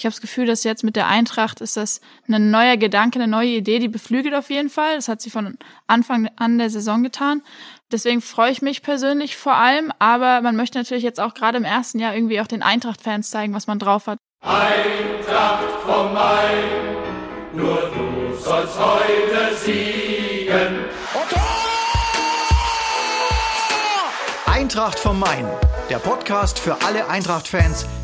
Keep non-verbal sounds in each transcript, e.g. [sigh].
Ich habe das Gefühl, dass jetzt mit der Eintracht ist das ein neuer Gedanke, eine neue Idee, die beflügelt auf jeden Fall. Das hat sie von Anfang an der Saison getan. Deswegen freue ich mich persönlich vor allem, aber man möchte natürlich jetzt auch gerade im ersten Jahr irgendwie auch den Eintracht-Fans zeigen, was man drauf hat. Eintracht vom Main, nur du sollst heute siegen. Eintracht vom Main, der Podcast für alle Eintracht-Fans,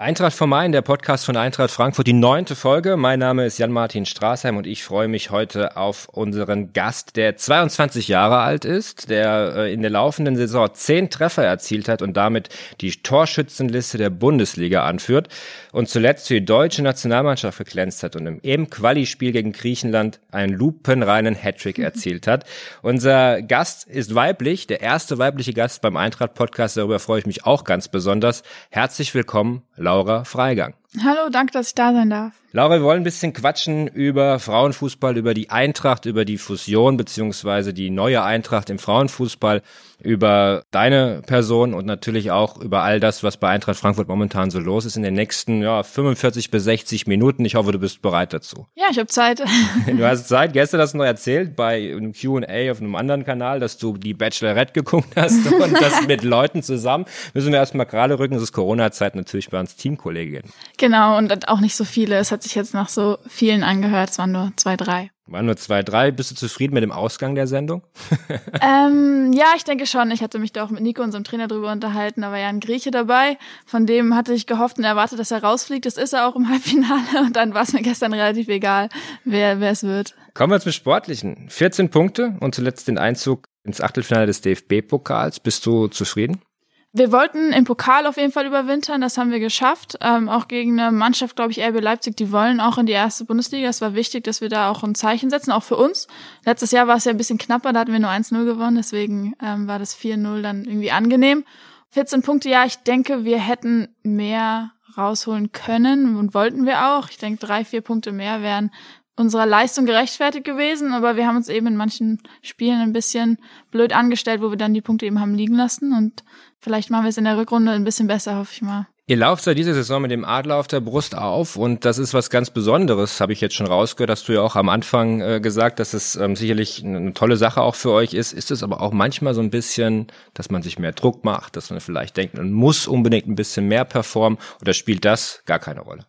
Eintracht vom Main, der Podcast von Eintracht Frankfurt, die neunte Folge. Mein Name ist Jan-Martin Straßheim und ich freue mich heute auf unseren Gast, der 22 Jahre alt ist, der äh, in der laufenden Saison zehn Treffer erzielt hat und damit die Torschützenliste der Bundesliga anführt und zuletzt für die deutsche Nationalmannschaft geglänzt hat und im eben Quali-Spiel gegen Griechenland einen lupenreinen Hattrick erzielt hat. Unser Gast ist weiblich, der erste weibliche Gast beim Eintracht-Podcast. Darüber freue ich mich auch ganz besonders. Herzlich willkommen, Laura Freigang. Hallo, danke, dass ich da sein darf. Laura, wir wollen ein bisschen quatschen über Frauenfußball, über die Eintracht, über die Fusion beziehungsweise die neue Eintracht im Frauenfußball, über deine Person und natürlich auch über all das, was bei Eintracht Frankfurt momentan so los ist in den nächsten ja, 45 bis 60 Minuten. Ich hoffe, du bist bereit dazu. Ja, ich habe Zeit. [laughs] Du hast Zeit. Gestern hast du noch erzählt bei einem Q&A auf einem anderen Kanal, dass du die Bachelorette geguckt hast [laughs] und das mit Leuten zusammen. Müssen wir erstmal gerade rücken. Es ist Corona-Zeit natürlich bei uns Teamkolleginnen. Genau, und auch nicht so viele. Es hat sich jetzt nach so vielen angehört. Es waren nur zwei, drei. Waren nur zwei, drei. Bist du zufrieden mit dem Ausgang der Sendung? [laughs] ähm, ja, ich denke schon. Ich hatte mich da auch mit Nico, unserem Trainer, drüber unterhalten. Da war ja ein Grieche dabei. Von dem hatte ich gehofft und erwartet, dass er rausfliegt. Das ist er auch im [laughs] Halbfinale. Und dann war es mir gestern relativ egal, wer wer es wird. Kommen wir zum Sportlichen. 14 Punkte und zuletzt den Einzug ins Achtelfinale des DFB-Pokals. Bist du zufrieden? Wir wollten im Pokal auf jeden Fall überwintern, das haben wir geschafft. Ähm, auch gegen eine Mannschaft, glaube ich, RB Leipzig, die wollen auch in die erste Bundesliga. Es war wichtig, dass wir da auch ein Zeichen setzen, auch für uns. Letztes Jahr war es ja ein bisschen knapper, da hatten wir nur 1-0 gewonnen, deswegen ähm, war das 4-0 dann irgendwie angenehm. 14 Punkte, ja, ich denke, wir hätten mehr rausholen können und wollten wir auch. Ich denke, drei, vier Punkte mehr wären unserer Leistung gerechtfertigt gewesen, aber wir haben uns eben in manchen Spielen ein bisschen blöd angestellt, wo wir dann die Punkte eben haben liegen lassen und vielleicht machen wir es in der Rückrunde ein bisschen besser, hoffe ich mal. Ihr lauft seit dieser Saison mit dem Adler auf der Brust auf und das ist was ganz Besonderes, habe ich jetzt schon rausgehört. Hast du ja auch am Anfang äh, gesagt, dass es ähm, sicherlich eine tolle Sache auch für euch ist. Ist es aber auch manchmal so ein bisschen, dass man sich mehr Druck macht, dass man vielleicht denkt, man muss unbedingt ein bisschen mehr performen oder spielt das gar keine Rolle?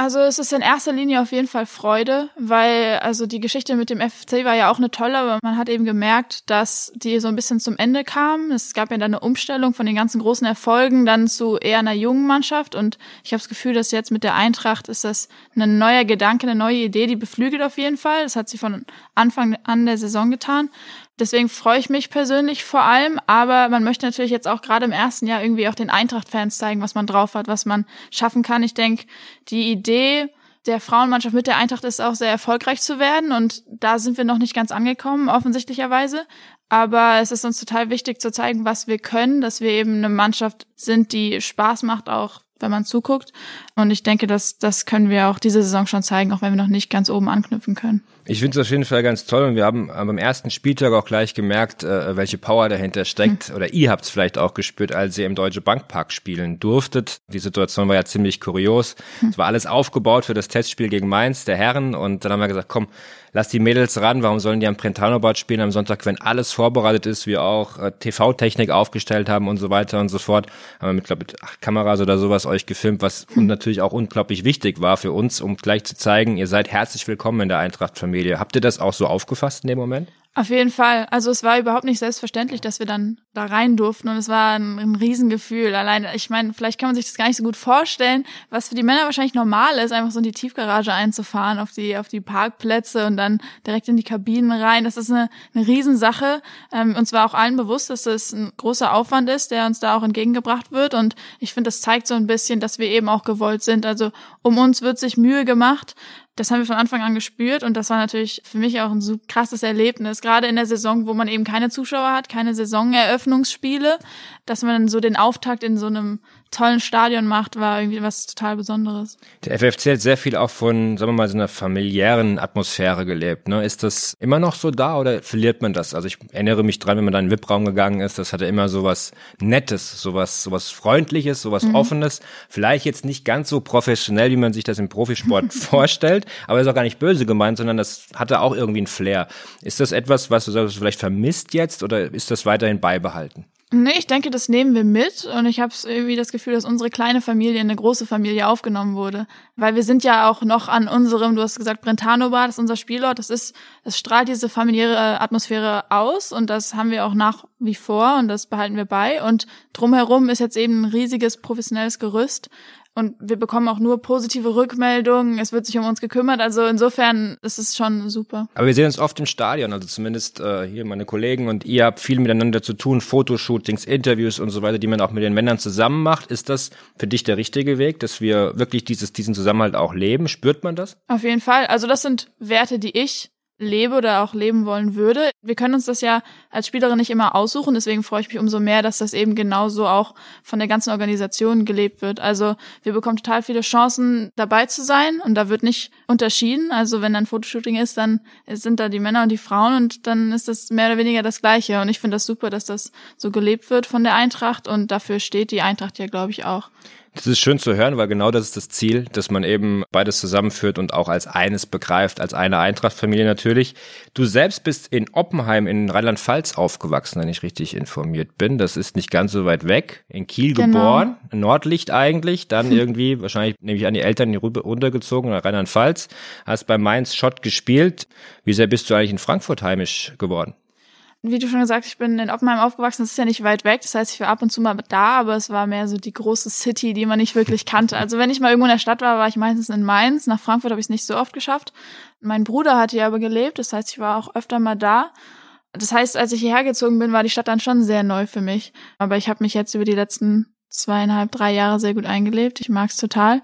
Also es ist in erster Linie auf jeden Fall Freude, weil also die Geschichte mit dem FFC war ja auch eine tolle, aber man hat eben gemerkt, dass die so ein bisschen zum Ende kam. Es gab ja dann eine Umstellung von den ganzen großen Erfolgen dann zu eher einer jungen Mannschaft und ich habe das Gefühl, dass jetzt mit der Eintracht ist das ein neuer Gedanke, eine neue Idee, die beflügelt auf jeden Fall. Das hat sie von Anfang an der Saison getan. Deswegen freue ich mich persönlich vor allem, aber man möchte natürlich jetzt auch gerade im ersten Jahr irgendwie auch den Eintracht-Fans zeigen, was man drauf hat, was man schaffen kann. Ich denke, die Idee der Frauenmannschaft mit der Eintracht ist auch sehr erfolgreich zu werden und da sind wir noch nicht ganz angekommen, offensichtlicherweise. Aber es ist uns total wichtig zu zeigen, was wir können, dass wir eben eine Mannschaft sind, die Spaß macht, auch wenn man zuguckt. Und ich denke, dass das können wir auch diese Saison schon zeigen, auch wenn wir noch nicht ganz oben anknüpfen können. Ich finde es auf jeden Fall ganz toll und wir haben beim ersten Spieltag auch gleich gemerkt, äh, welche Power dahinter steckt. Hm. Oder ihr habt es vielleicht auch gespürt, als ihr im Deutsche Bankpark spielen durftet. Die Situation war ja ziemlich kurios. Hm. Es war alles aufgebaut für das Testspiel gegen Mainz, der Herren. Und dann haben wir gesagt, komm, lass die Mädels ran, warum sollen die am Prentano-Bad spielen am Sonntag, wenn alles vorbereitet ist, wir auch äh, TV-Technik aufgestellt haben und so weiter und so fort. Haben wir mit, glaube ich, acht Kameras oder sowas euch gefilmt, was hm. natürlich auch unglaublich wichtig war für uns, um gleich zu zeigen, ihr seid herzlich willkommen in der Eintracht-Familie. Habt ihr das auch so aufgefasst in dem Moment? Auf jeden Fall. Also es war überhaupt nicht selbstverständlich, dass wir dann da rein durften und es war ein, ein Riesengefühl. Allein, ich meine, vielleicht kann man sich das gar nicht so gut vorstellen, was für die Männer wahrscheinlich normal ist, einfach so in die Tiefgarage einzufahren, auf die, auf die Parkplätze und dann direkt in die Kabinen rein. Das ist eine, eine Riesensache. Ähm, uns war auch allen bewusst, dass das ein großer Aufwand ist, der uns da auch entgegengebracht wird. Und ich finde, das zeigt so ein bisschen, dass wir eben auch gewollt sind. Also um uns wird sich Mühe gemacht. Das haben wir von Anfang an gespürt und das war natürlich für mich auch ein so krasses Erlebnis. Gerade in der Saison, wo man eben keine Zuschauer hat, keine Saisoneröffnungsspiele, dass man so den Auftakt in so einem tollen Stadion macht, war irgendwie was total Besonderes. Der FFC hat sehr viel auch von, sagen wir mal, so einer familiären Atmosphäre gelebt. Ne? Ist das immer noch so da oder verliert man das? Also ich erinnere mich dran, wenn man da in den VIP-Raum gegangen ist, das hatte immer so was Nettes, sowas, sowas Freundliches, sowas mhm. Offenes. Vielleicht jetzt nicht ganz so professionell, wie man sich das im Profisport [laughs] vorstellt, aber ist auch gar nicht böse gemeint, sondern das hatte auch irgendwie ein Flair. Ist das etwas, was du vielleicht vermisst jetzt oder ist das weiterhin beibehalten? Nee, ich denke, das nehmen wir mit. Und ich habe irgendwie das Gefühl, dass unsere kleine Familie in eine große Familie aufgenommen wurde, weil wir sind ja auch noch an unserem, du hast gesagt, Brentano Bar, das ist unser Spielort, das ist, es strahlt diese familiäre Atmosphäre aus. Und das haben wir auch nach wie vor. Und das behalten wir bei. Und drumherum ist jetzt eben ein riesiges professionelles Gerüst, und wir bekommen auch nur positive Rückmeldungen. Es wird sich um uns gekümmert. Also insofern ist es schon super. Aber wir sehen uns oft im Stadion. Also zumindest äh, hier meine Kollegen und ihr habt viel miteinander zu tun. Fotoshootings, Interviews und so weiter, die man auch mit den Männern zusammen macht. Ist das für dich der richtige Weg, dass wir wirklich dieses, diesen Zusammenhalt auch leben? Spürt man das? Auf jeden Fall. Also das sind Werte, die ich lebe oder auch leben wollen würde. Wir können uns das ja als Spielerin nicht immer aussuchen, deswegen freue ich mich umso mehr, dass das eben genauso auch von der ganzen Organisation gelebt wird. Also wir bekommen total viele Chancen dabei zu sein und da wird nicht unterschieden. Also wenn dann Fotoshooting ist, dann sind da die Männer und die Frauen und dann ist das mehr oder weniger das Gleiche. Und ich finde das super, dass das so gelebt wird von der Eintracht und dafür steht die Eintracht ja, glaube ich, auch. Das ist schön zu hören, weil genau das ist das Ziel, dass man eben beides zusammenführt und auch als eines begreift, als eine Eintrachtfamilie natürlich. Du selbst bist in Oppenheim in Rheinland-Pfalz aufgewachsen, wenn ich richtig informiert bin. Das ist nicht ganz so weit weg. In Kiel genau. geboren, Nordlicht eigentlich, dann [laughs] irgendwie, wahrscheinlich nehme ich an, die Eltern hier runtergezogen nach Rheinland-Pfalz, hast bei Mainz Schott gespielt. Wie sehr bist du eigentlich in Frankfurt heimisch geworden? Wie du schon gesagt, ich bin in Oppenheim aufgewachsen, das ist ja nicht weit weg. Das heißt, ich war ab und zu mal da, aber es war mehr so die große City, die man nicht wirklich kannte. Also wenn ich mal irgendwo in der Stadt war, war ich meistens in Mainz. Nach Frankfurt habe ich es nicht so oft geschafft. Mein Bruder hatte ja aber gelebt, das heißt, ich war auch öfter mal da. Das heißt, als ich hierher gezogen bin, war die Stadt dann schon sehr neu für mich. Aber ich habe mich jetzt über die letzten zweieinhalb, drei Jahre sehr gut eingelebt. Ich mag es total.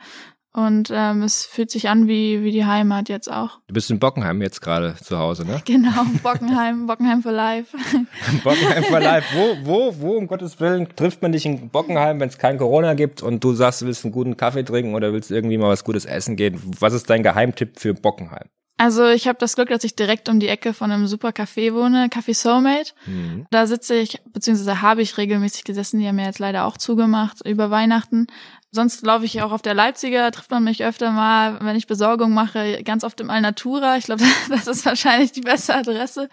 Und ähm, es fühlt sich an wie, wie die Heimat jetzt auch. Du bist in Bockenheim jetzt gerade zu Hause, ne? [laughs] Genau, Bockenheim, Bockenheim for Life. [laughs] Bockenheim for Life. Wo, wo, wo, um Gottes Willen, trifft man dich in Bockenheim, wenn es kein Corona gibt und du sagst, du willst einen guten Kaffee trinken oder willst irgendwie mal was Gutes essen gehen? Was ist dein Geheimtipp für Bockenheim? Also ich habe das Glück, dass ich direkt um die Ecke von einem super Café wohne, Café Soulmate. Mhm. Da sitze ich, beziehungsweise habe ich regelmäßig gesessen, die haben mir jetzt leider auch zugemacht über Weihnachten. Sonst laufe ich auch auf der Leipziger, trifft man mich öfter mal, wenn ich Besorgung mache, ganz oft im Alnatura. Ich glaube, [laughs] das ist wahrscheinlich die beste Adresse.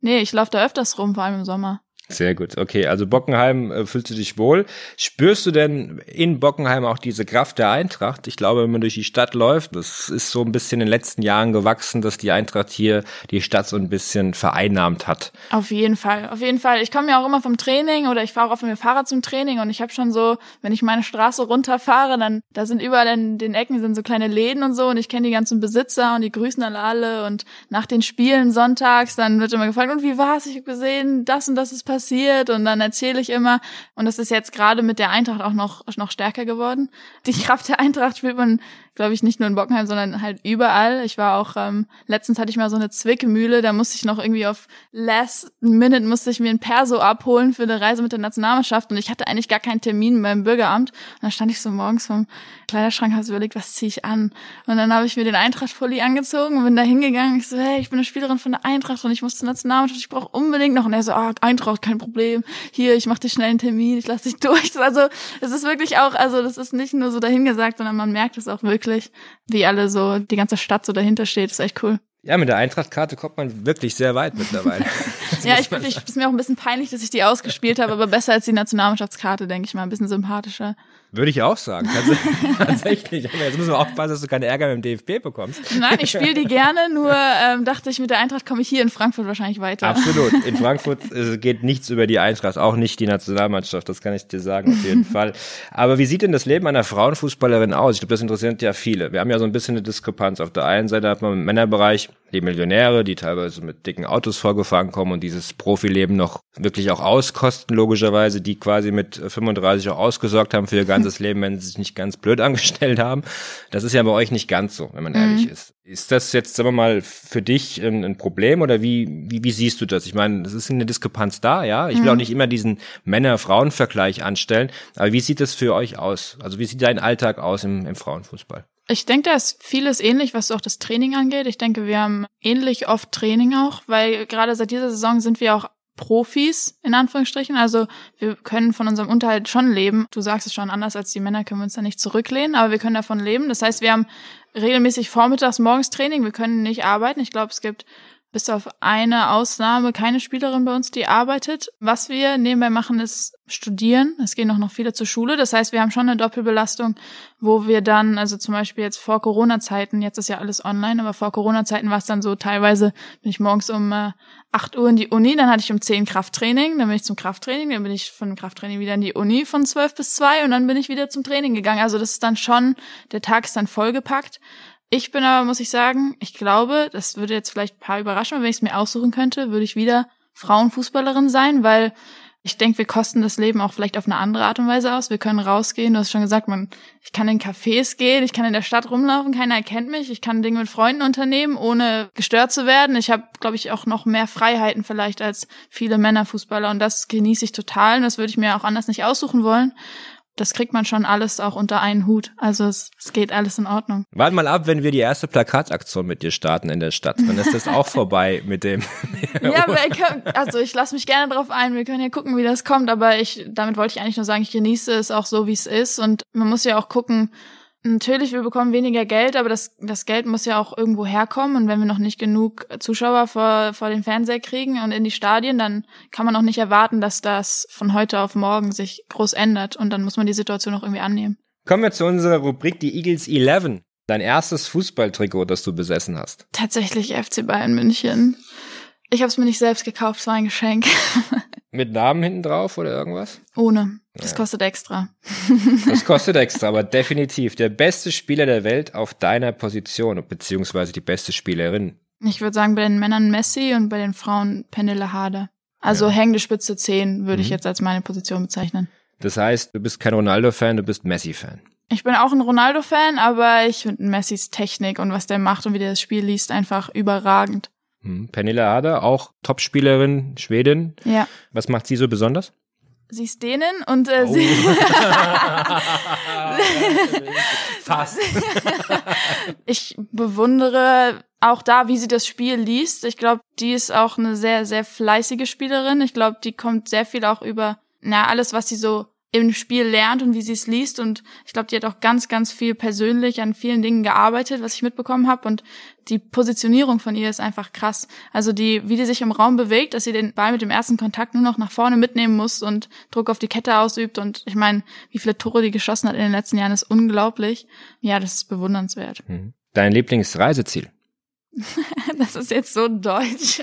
Nee, ich laufe da öfters rum, vor allem im Sommer. Sehr gut. Okay, also Bockenheim äh, fühlst du dich wohl. Spürst du denn in Bockenheim auch diese Kraft der Eintracht? Ich glaube, wenn man durch die Stadt läuft, das ist so ein bisschen in den letzten Jahren gewachsen, dass die Eintracht hier die Stadt so ein bisschen vereinnahmt hat. Auf jeden Fall, auf jeden Fall. Ich komme ja auch immer vom Training oder ich fahre auch mit dem Fahrrad zum Training und ich habe schon so, wenn ich meine Straße runterfahre, dann da sind überall in den Ecken sind so kleine Läden und so und ich kenne die ganzen Besitzer und die grüßen dann alle und nach den Spielen sonntags, dann wird immer gefragt, und wie war's? Ich habe gesehen, das und das ist passiert passiert und dann erzähle ich immer und das ist jetzt gerade mit der Eintracht auch noch noch stärker geworden. Die Kraft der Eintracht spürt man glaube ich, nicht nur in Bockenheim, sondern halt überall. Ich war auch, ähm, letztens hatte ich mal so eine Zwickmühle, da musste ich noch irgendwie auf last minute musste ich mir ein Perso abholen für eine Reise mit der Nationalmannschaft und ich hatte eigentlich gar keinen Termin beim Bürgeramt. Und dann stand ich so morgens vom Kleiderschrank, habe überlegt, was ziehe ich an? Und dann habe ich mir den Eintracht-Pulli angezogen und bin da hingegangen. Ich so, hey, ich bin eine Spielerin von der Eintracht und ich muss zur Nationalmannschaft, ich brauche unbedingt noch. Und er so, ah, Eintracht, kein Problem. Hier, ich mache dir schnell einen Termin, ich lasse dich [laughs] durch. Also, es ist wirklich auch, also das ist nicht nur so dahingesagt, sondern man merkt es auch wirklich wirklich, wie alle so, die ganze Stadt so dahinter steht. Ist echt cool. Ja, mit der Eintrachtkarte kommt man wirklich sehr weit mittlerweile. [laughs] ja, ich, ich ist mir auch ein bisschen peinlich, dass ich die ausgespielt habe, aber besser als die Nationalmannschaftskarte, denke ich mal, ein bisschen sympathischer. Würde ich auch sagen. [laughs] Tatsächlich. Aber jetzt müssen wir aufpassen, dass du keine Ärger mit dem DFB bekommst. Nein, ich spiele die gerne, nur ähm, dachte ich, mit der Eintracht komme ich hier in Frankfurt wahrscheinlich weiter. Absolut. In [laughs] Frankfurt äh, geht nichts über die Eintracht, auch nicht die Nationalmannschaft, das kann ich dir sagen, auf jeden [laughs] Fall. Aber wie sieht denn das Leben einer Frauenfußballerin aus? Ich glaube, das interessiert ja viele. Wir haben ja so ein bisschen eine Diskrepanz. Auf der einen Seite hat man im Männerbereich die Millionäre, die teilweise mit dicken Autos vorgefahren kommen und dieses Profileben noch wirklich auch auskosten, logischerweise, die quasi mit 35 auch ausgesorgt haben für ihr ganzes Leben, wenn sie sich nicht ganz blöd [laughs] angestellt haben. Das ist ja bei euch nicht ganz so, wenn man ehrlich ist. Ist das jetzt, sagen wir mal, für dich ein, ein Problem oder wie, wie, wie siehst du das? Ich meine, es ist eine Diskrepanz da, ja. Ich will auch nicht immer diesen Männer-Frauen-Vergleich anstellen, aber wie sieht das für euch aus? Also wie sieht dein Alltag aus im, im Frauenfußball? Ich denke, da ist vieles ähnlich, was auch das Training angeht. Ich denke, wir haben ähnlich oft Training auch, weil gerade seit dieser Saison sind wir auch Profis, in Anführungsstrichen. Also wir können von unserem Unterhalt schon leben. Du sagst es schon, anders als die Männer können wir uns da nicht zurücklehnen, aber wir können davon leben. Das heißt, wir haben regelmäßig vormittags, morgens Training. Wir können nicht arbeiten. Ich glaube, es gibt bis auf eine Ausnahme keine Spielerin bei uns, die arbeitet. Was wir nebenbei machen, ist studieren. Es gehen auch noch viele zur Schule. Das heißt, wir haben schon eine Doppelbelastung, wo wir dann, also zum Beispiel jetzt vor Corona-Zeiten, jetzt ist ja alles online, aber vor Corona-Zeiten war es dann so, teilweise bin ich morgens um äh, 8 Uhr in die Uni, dann hatte ich um 10 Krafttraining, dann bin ich zum Krafttraining, dann bin ich von Krafttraining wieder in die Uni von 12 bis 2 und dann bin ich wieder zum Training gegangen. Also das ist dann schon, der Tag ist dann vollgepackt. Ich bin aber, muss ich sagen, ich glaube, das würde jetzt vielleicht ein paar überraschen, aber wenn ich es mir aussuchen könnte, würde ich wieder Frauenfußballerin sein, weil ich denke, wir kosten das Leben auch vielleicht auf eine andere Art und Weise aus. Wir können rausgehen, du hast schon gesagt, man, ich kann in Cafés gehen, ich kann in der Stadt rumlaufen, keiner erkennt mich, ich kann Dinge mit Freunden unternehmen, ohne gestört zu werden. Ich habe, glaube ich, auch noch mehr Freiheiten vielleicht als viele Männerfußballer und das genieße ich total und das würde ich mir auch anders nicht aussuchen wollen das kriegt man schon alles auch unter einen Hut. Also es, es geht alles in Ordnung. Warte mal ab, wenn wir die erste Plakataktion mit dir starten in der Stadt. Dann ist das auch vorbei mit dem. [laughs] ja, aber ich, also ich lasse mich gerne drauf ein. Wir können ja gucken, wie das kommt. Aber ich, damit wollte ich eigentlich nur sagen, ich genieße es auch so, wie es ist. Und man muss ja auch gucken, Natürlich, wir bekommen weniger Geld, aber das, das Geld muss ja auch irgendwo herkommen. Und wenn wir noch nicht genug Zuschauer vor, vor den Fernseher kriegen und in die Stadien, dann kann man auch nicht erwarten, dass das von heute auf morgen sich groß ändert. Und dann muss man die Situation auch irgendwie annehmen. Kommen wir zu unserer Rubrik, die Eagles 11. Dein erstes Fußballtrikot, das du besessen hast. Tatsächlich FC Bayern München. Ich habe es mir nicht selbst gekauft, es war ein Geschenk. [laughs] Mit Namen hinten drauf oder irgendwas? Ohne. Das ja. kostet extra. Das [laughs] kostet extra, aber definitiv der beste Spieler der Welt auf deiner Position, beziehungsweise die beste Spielerin. Ich würde sagen, bei den Männern Messi und bei den Frauen Penille Harder. Also ja. hängende Spitze 10 würde mhm. ich jetzt als meine Position bezeichnen. Das heißt, du bist kein Ronaldo-Fan, du bist Messi-Fan. Ich bin auch ein Ronaldo-Fan, aber ich finde Messis Technik und was der macht und wie der das Spiel liest einfach überragend. Hm. Pernille Harder, auch Topspielerin, Schwedin. Ja. Was macht sie so besonders? Sie ist Dänen und äh, oh. sie [laughs] fast. ich bewundere auch da, wie sie das Spiel liest. Ich glaube, die ist auch eine sehr, sehr fleißige Spielerin. Ich glaube, die kommt sehr viel auch über, na, alles, was sie so im Spiel lernt und wie sie es liest. Und ich glaube, die hat auch ganz, ganz viel persönlich an vielen Dingen gearbeitet, was ich mitbekommen habe. Und die Positionierung von ihr ist einfach krass. Also die, wie die sich im Raum bewegt, dass sie den Ball mit dem ersten Kontakt nur noch nach vorne mitnehmen muss und Druck auf die Kette ausübt. Und ich meine, wie viele Tore die geschossen hat in den letzten Jahren, ist unglaublich. Ja, das ist bewundernswert. Mhm. Dein Lieblingsreiseziel? [laughs] das ist jetzt so deutsch.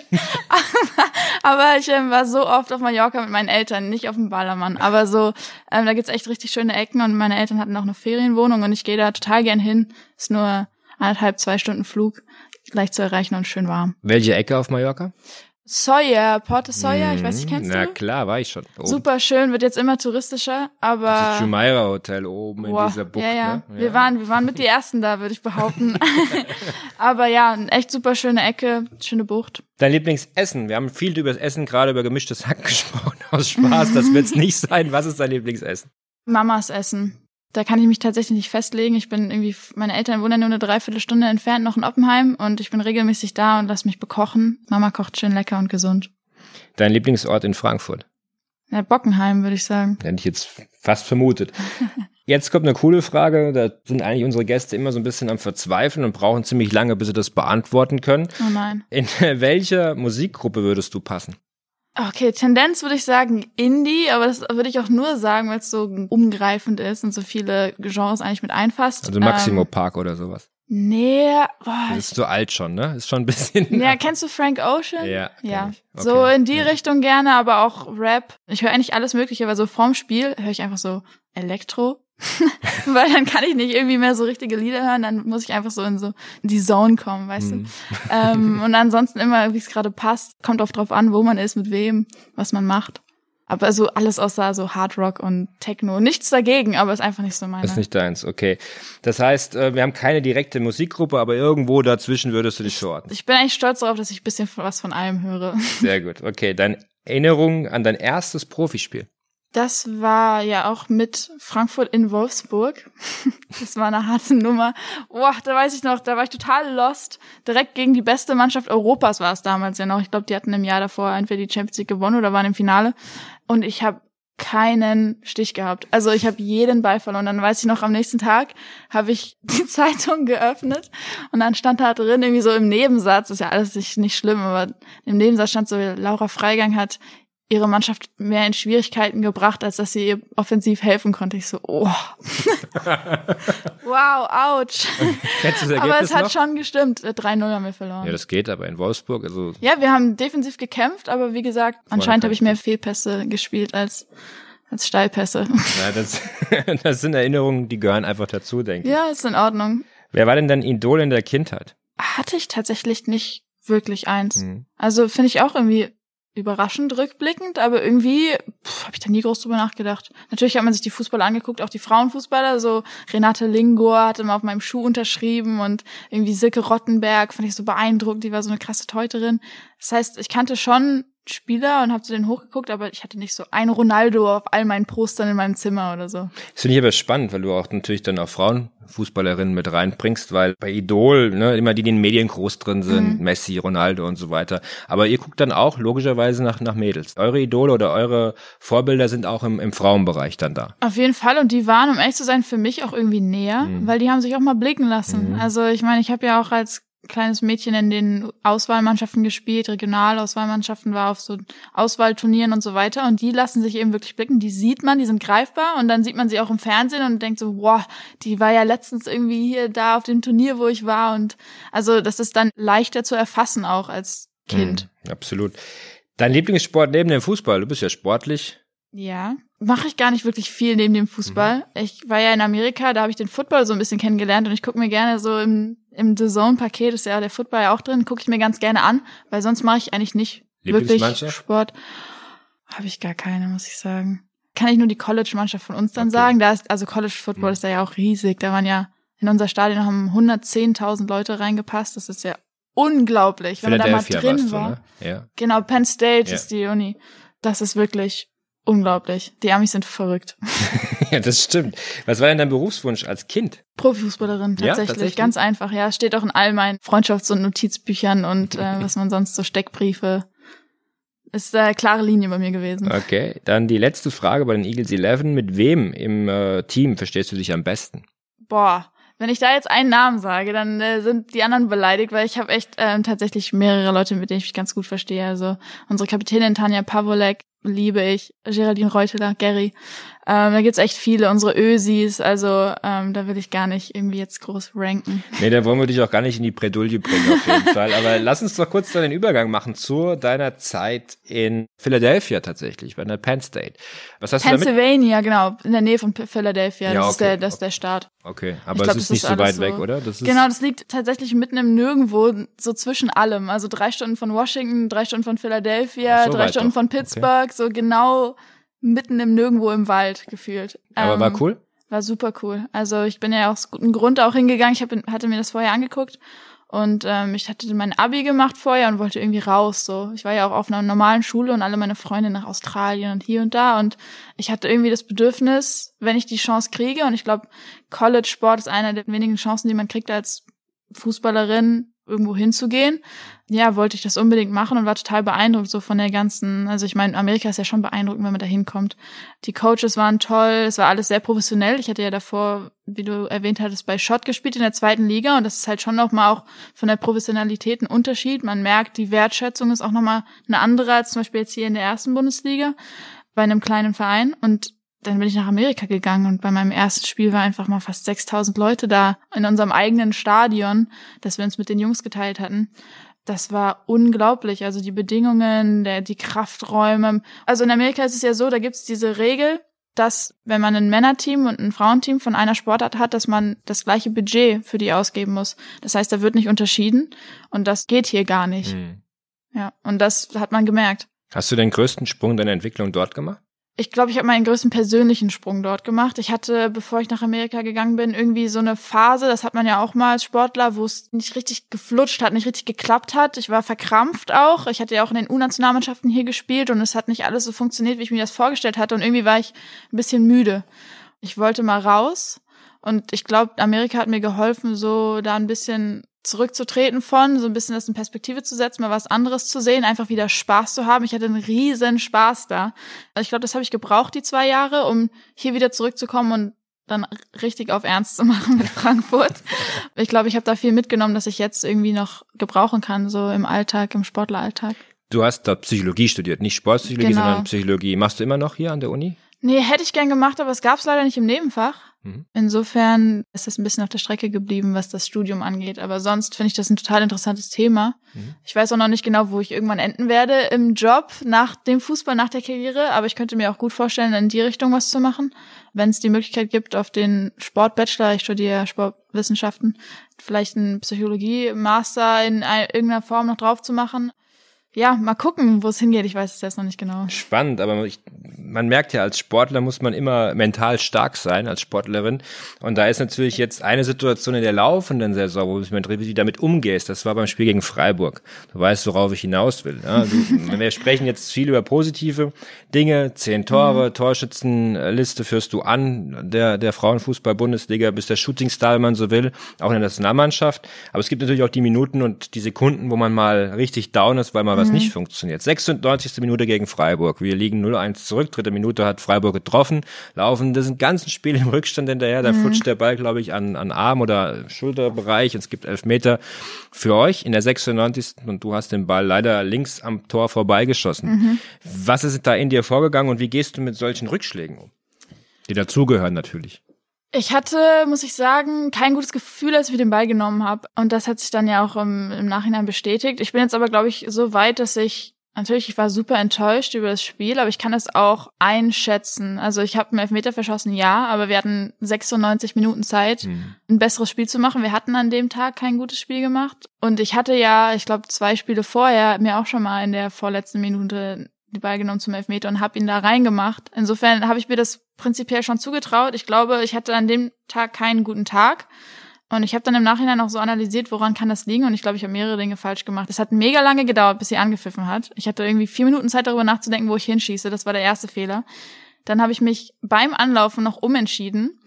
[laughs] aber ich ähm, war so oft auf Mallorca mit meinen Eltern, nicht auf dem Ballermann. Aber so, ähm, da gibt's echt richtig schöne Ecken und meine Eltern hatten auch eine Ferienwohnung und ich gehe da total gern hin. Ist nur anderthalb, zwei Stunden Flug, leicht zu erreichen und schön warm. Welche Ecke auf Mallorca? Sawyer, Porte Sawyer, ich weiß nicht, kennst Na, du? Na klar, war ich schon. Oben. Super schön, wird jetzt immer touristischer, aber. Das Jumeirah Hotel oben boah, in dieser Bucht, ja, ja. Ne? ja. Wir waren, wir waren mit die ersten da, würde ich behaupten. [laughs] aber ja, echt super schöne Ecke, schöne Bucht. Dein Lieblingsessen? Wir haben viel über das Essen, gerade über gemischtes Hack [laughs] gesprochen. Aus Spaß, das wird's nicht sein. Was ist dein Lieblingsessen? Mamas Essen. Da kann ich mich tatsächlich nicht festlegen. Ich bin irgendwie, meine Eltern wohnen nur eine Dreiviertelstunde entfernt noch in Oppenheim und ich bin regelmäßig da und lass mich bekochen. Mama kocht schön lecker und gesund. Dein Lieblingsort in Frankfurt? Ja, Bockenheim, würde ich sagen. Hätte ich jetzt fast vermutet. [laughs] Jetzt kommt eine coole Frage. Da sind eigentlich unsere Gäste immer so ein bisschen am Verzweifeln und brauchen ziemlich lange, bis sie das beantworten können. Oh nein. In [laughs] welcher Musikgruppe würdest du passen? Okay, Tendenz würde ich sagen Indie, aber das würde ich auch nur sagen, weil es so umgreifend ist und so viele Genres eigentlich mit einfasst. Also Maximo Ähm, Park oder sowas. nee, boah, Das ist so alt schon, ne? Ist schon ein bisschen. Ja, [laughs] kennst du Frank Ocean? Ja, Ja. Okay. So in die Ja. Richtung gerne, aber auch Rap. Ich höre eigentlich alles Mögliche, aber so vorm Spiel höre ich einfach so Elektro. [laughs] Weil dann kann ich nicht irgendwie mehr so richtige Lieder hören, dann muss ich einfach so in so in die Zone kommen, weißt Mhm. du? Ähm, [laughs] und ansonsten immer, wie es gerade passt, kommt oft drauf an, wo man ist, mit wem, was man macht. Aber so alles außer so Hard Rock und Techno. Nichts dagegen, aber ist einfach nicht so meine. Ist nicht deins, okay. Das heißt, äh, wir haben keine direkte Musikgruppe, aber irgendwo dazwischen würdest du dich verorten. ich bin eigentlich stolz darauf, dass ich ein bisschen was von allem höre. Sehr gut. Okay, deine Erinnerung an dein erstes Profispiel. Das war ja auch mit Frankfurt in Wolfsburg. [laughs] Das war eine harte Nummer. Boah, da weiß ich noch, da war ich total lost. Direkt gegen die beste Mannschaft Europas war es damals ja noch. Ich glaube, die hatten im Jahr davor entweder die Champions League gewonnen oder waren im Finale. Und ich habe keinen Stich gehabt. Also ich habe jeden Ball verloren. Dann weiß ich noch, am nächsten Tag habe ich [laughs] die Zeitung geöffnet und dann stand da drin irgendwie so im Nebensatz, ist ja alles nicht, nicht schlimm, aber im Nebensatz stand so, Laura Freigang hat ihre Mannschaft mehr in Schwierigkeiten gebracht, als dass sie ihr offensiv helfen konnte. Ich so, oh. [laughs] wow, ouch. Kennst du das aber es hat noch? schon gestimmt. Äh, 3-0 haben wir verloren. Ja, das geht, aber in Wolfsburg, also Ja, wir haben defensiv gekämpft, aber wie gesagt, anscheinend habe ich mehr Fehlpässe gespielt als, als Steilpässe. [laughs] na, das, [laughs] das sind Erinnerungen, die gehören einfach dazu, denke ich. ja, ist in Ordnung. Wer war denn dein Idol in der Kindheit? Hatte ich tatsächlich nicht wirklich eins. Hm. Also finde ich auch irgendwie überraschend rückblickend, aber irgendwie habe ich da nie groß drüber nachgedacht. Natürlich hat man sich die Fußballer angeguckt, auch die Frauenfußballer, so Renate Lingor hat immer auf meinem Schuh unterschrieben und irgendwie Silke Rottenberg fand ich so beeindruckend, die war so eine krasse Teuterin. Das heißt, ich kannte schon Spieler und habe zu denen hochgeguckt, aber ich hatte nicht so ein Ronaldo auf all meinen Postern in meinem Zimmer oder so. Das finde ich aber spannend, weil du auch natürlich dann auch Frauenfußballerinnen mit reinbringst, weil bei Idol, ne, immer die, die in den Medien groß drin sind, Mhm. Messi, Ronaldo und so weiter. Aber ihr guckt dann auch logischerweise nach, nach Mädels. Eure Idole oder eure Vorbilder sind auch im, im Frauenbereich dann da. Auf jeden Fall. Und die waren, um ehrlich zu sein, für mich auch irgendwie näher, weil die haben sich auch mal blicken lassen. Also ich meine, ich habe ja auch als kleines Mädchen in den Auswahlmannschaften gespielt, Regionalauswahlmannschaften, war auf so Auswahlturnieren und so weiter. Und die lassen sich eben wirklich blicken. Die sieht man, die sind greifbar. Und dann sieht man sie auch im Fernsehen und denkt so, wow, die war ja letztens irgendwie hier da auf dem Turnier, wo ich war. Und also das ist dann leichter zu erfassen auch als Kind. Mhm, absolut. Dein Lieblingssport neben dem Fußball, du bist ja sportlich. Ja, mache ich gar nicht wirklich viel neben dem Fußball. Ich war ja in Amerika, da habe ich den Football so ein bisschen kennengelernt und ich gucke mir gerne so im, im The Zone-Paket, ist ja der Football ja auch drin, gucke ich mir ganz gerne an, weil sonst mache ich eigentlich nicht wirklich? Sport. Habe ich gar keine, muss ich sagen. Kann ich nur die College-Mannschaft von uns dann Okay. sagen. Da ist, also College Football Mhm. ist da ja auch riesig. Da waren ja, in unser Stadion haben 110.000 Leute reingepasst. Das ist ja unglaublich, wenn man da mal drin warst du, war. ne? Ja. Genau, Penn State Ja. ist die Uni. Das ist wirklich unglaublich. Die Amis sind verrückt. [laughs] ja, das stimmt. Was war denn dein Berufswunsch als Kind? Profifußballerin Ja, tatsächlich. tatsächlich? Ganz einfach, ja. Steht auch in all meinen Freundschafts- und Notizbüchern und äh, [laughs] was man sonst so Steckbriefe. Ist äh, klare Linie bei mir gewesen. Okay, dann die letzte Frage bei den Eagles 11. Mit wem im äh, Team verstehst du dich am besten? Boah, wenn ich da jetzt einen Namen sage, dann äh, sind die anderen beleidigt, weil ich habe echt ähm, tatsächlich mehrere Leute, mit denen ich mich ganz gut verstehe. Also unsere Kapitänin Tanja Pavolek liebe ich, Geraldine Reuteler, Gary. Ähm, da gibt's echt viele, unsere Ösis, also ähm, da will ich gar nicht irgendwie jetzt groß ranken. Nee, da wollen wir dich auch gar nicht in die Bredouille bringen auf jeden [laughs] Fall. Aber lass uns doch kurz dann den Übergang machen zu deiner Zeit in Philadelphia tatsächlich, bei der Penn State. Was hast du damit? Pennsylvania, genau, in der Nähe von Philadelphia. Ja, das, ist okay, der, das ist der Staat. Okay, aber glaub, es ist nicht ist so weit alles weg, so- oder? Das ist Genau, das liegt tatsächlich mitten im Nirgendwo, so zwischen allem. Also drei Stunden von Washington, drei Stunden von Philadelphia, so drei Stunden doch. von Okay. Pittsburgh, so genau mitten im Nirgendwo im Wald gefühlt. aber Ähm, war cool. War super cool. Also ich bin ja aus gutem Grund auch hingegangen. Ich hab, hatte mir das vorher angeguckt und ähm, ich hatte mein Abi gemacht vorher und wollte irgendwie raus. So, ich war ja auch auf einer normalen Schule und alle meine Freunde nach Australien und hier und da und ich hatte irgendwie das Bedürfnis, wenn ich die Chance kriege und ich glaube, College Sport ist einer der wenigen Chancen, die man kriegt als Fußballerin irgendwo hinzugehen. Ja, wollte ich das unbedingt machen und war total beeindruckt so von der ganzen, also ich meine, Amerika ist ja schon beeindruckend, wenn man da hinkommt. Die Coaches waren toll, es war alles sehr professionell. Ich hatte ja davor, wie du erwähnt hattest, bei Schott gespielt in der zweiten Liga und das ist halt schon nochmal auch von der Professionalität ein Unterschied. Man merkt, die Wertschätzung ist auch nochmal eine andere als zum Beispiel jetzt hier in der ersten Bundesliga bei einem kleinen Verein und dann bin ich nach Amerika gegangen und bei meinem ersten Spiel war einfach mal fast 6000 Leute da in unserem eigenen Stadion, das wir uns mit den Jungs geteilt hatten. Das war unglaublich. Also die Bedingungen, der, die Krafträume. Also in Amerika ist es ja so, da gibt's diese Regel, dass wenn man ein Männerteam und ein Frauenteam von einer Sportart hat, dass man das gleiche Budget für die ausgeben muss. Das heißt, da wird nicht unterschieden und das geht hier gar nicht. Hm. Ja, und das hat man gemerkt. Hast du den größten Sprung deiner Entwicklung dort gemacht? Ich glaube, ich habe meinen größten persönlichen Sprung dort gemacht. Ich hatte, bevor ich nach Amerika gegangen bin, irgendwie so eine Phase, das hat man ja auch mal als Sportler, wo es nicht richtig geflutscht hat, nicht richtig geklappt hat. Ich war verkrampft auch. Ich hatte ja auch in den U-Nationalmannschaften hier gespielt und es hat nicht alles so funktioniert, wie ich mir das vorgestellt hatte. Und irgendwie war ich ein bisschen müde. Ich wollte mal raus. Und ich glaube, Amerika hat mir geholfen, so da ein bisschen zurückzutreten von, so ein bisschen das in Perspektive zu setzen, mal was anderes zu sehen, einfach wieder Spaß zu haben. Ich hatte einen riesen Spaß da. Also ich glaube, das habe ich gebraucht, die zwei Jahre, um hier wieder zurückzukommen und dann richtig auf Ernst zu [laughs] machen mit Frankfurt. Ich glaube, ich habe da viel mitgenommen, dass ich jetzt irgendwie noch gebrauchen kann, so im Alltag, im Sportleralltag. Du hast da Psychologie studiert, nicht Sportpsychologie, genau. sondern Psychologie. Machst du immer noch hier an der Uni? Nee, hätte ich gern gemacht, aber es gab es leider nicht im Nebenfach. Mhm. Insofern ist das ein bisschen auf der Strecke geblieben, was das Studium angeht. Aber sonst finde ich das ein total interessantes Thema. Mhm. Ich weiß auch noch nicht genau, wo ich irgendwann enden werde im Job nach dem Fußball, nach der Karriere. Aber ich könnte mir auch gut vorstellen, in die Richtung was zu machen. Wenn es die Möglichkeit gibt, auf den Sportbachelor, ich studiere Sportwissenschaften, vielleicht einen Psychologie-Master in irgendeiner Form noch drauf zu machen ja, mal gucken, wo es hingeht. Ich weiß es jetzt noch nicht genau. Spannend, aber ich, man merkt ja, als Sportler muss man immer mental stark sein, als Sportlerin. Und da ist natürlich jetzt eine Situation in der laufenden Saison, wo du damit umgehst. Das war beim Spiel gegen Freiburg. Du weißt, worauf ich hinaus will. Ja, du, [laughs] wir sprechen jetzt viel über positive Dinge. Zehn Tore, mhm. Torschützenliste führst du an, der, der Frauenfußball-Bundesliga, bist der Shootingstar, wenn man so will, auch in der Nationalmannschaft. Aber es gibt natürlich auch die Minuten und die Sekunden, wo man mal richtig down ist, weil man was mhm. nicht funktioniert. 96. Minute gegen Freiburg. Wir liegen 0-1 zurück. Dritte Minute hat Freiburg getroffen. Laufen das ganzen Spiel im Rückstand hinterher. Da mhm. flutscht der Ball, glaube ich, an, an Arm oder Schulterbereich. Es gibt elf Meter für euch in der 96. Und du hast den Ball leider links am Tor vorbeigeschossen. Mhm. Was ist da in dir vorgegangen und wie gehst du mit solchen Rückschlägen um? Die dazugehören natürlich. Ich hatte, muss ich sagen, kein gutes Gefühl, als ich den Ball genommen habe. Und das hat sich dann ja auch im, im Nachhinein bestätigt. Ich bin jetzt aber, glaube ich, so weit, dass ich Natürlich, ich war super enttäuscht über das Spiel, aber ich kann es auch einschätzen. Also ich habe einen Elfmeter verschossen, ja, aber wir hatten 96 Minuten Zeit, mhm. ein besseres Spiel zu machen. Wir hatten an dem Tag kein gutes Spiel gemacht. Und ich hatte ja, ich glaube, zwei Spiele vorher mir auch schon mal in der vorletzten Minute die Ball genommen zum Elfmeter und habe ihn da reingemacht. Insofern habe ich mir das prinzipiell schon zugetraut. Ich glaube, ich hatte an dem Tag keinen guten Tag. Und ich habe dann im Nachhinein auch so analysiert, woran kann das liegen. Und ich glaube, ich habe mehrere Dinge falsch gemacht. Es hat mega lange gedauert, bis sie angepfiffen hat. Ich hatte irgendwie vier Minuten Zeit darüber nachzudenken, wo ich hinschieße. Das war der erste Fehler. Dann habe ich mich beim Anlaufen noch umentschieden.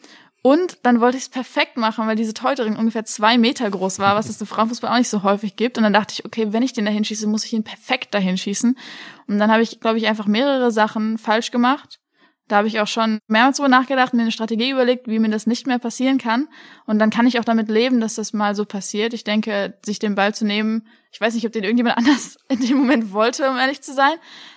Und dann wollte ich es perfekt machen, weil diese Teuterin ungefähr zwei Meter groß war, was es im Frauenfußball auch nicht so häufig gibt. Und dann dachte ich, okay, wenn ich den da hinschieße, muss ich ihn perfekt dahin schießen. Und dann habe ich, glaube ich, einfach mehrere Sachen falsch gemacht. Da habe ich auch schon mehrmals drüber nachgedacht, mir eine Strategie überlegt, wie mir das nicht mehr passieren kann. Und dann kann ich auch damit leben, dass das mal so passiert. Ich denke, sich den Ball zu nehmen, ich weiß nicht, ob den irgendjemand [laughs] anders in dem Moment wollte, um ehrlich zu sein.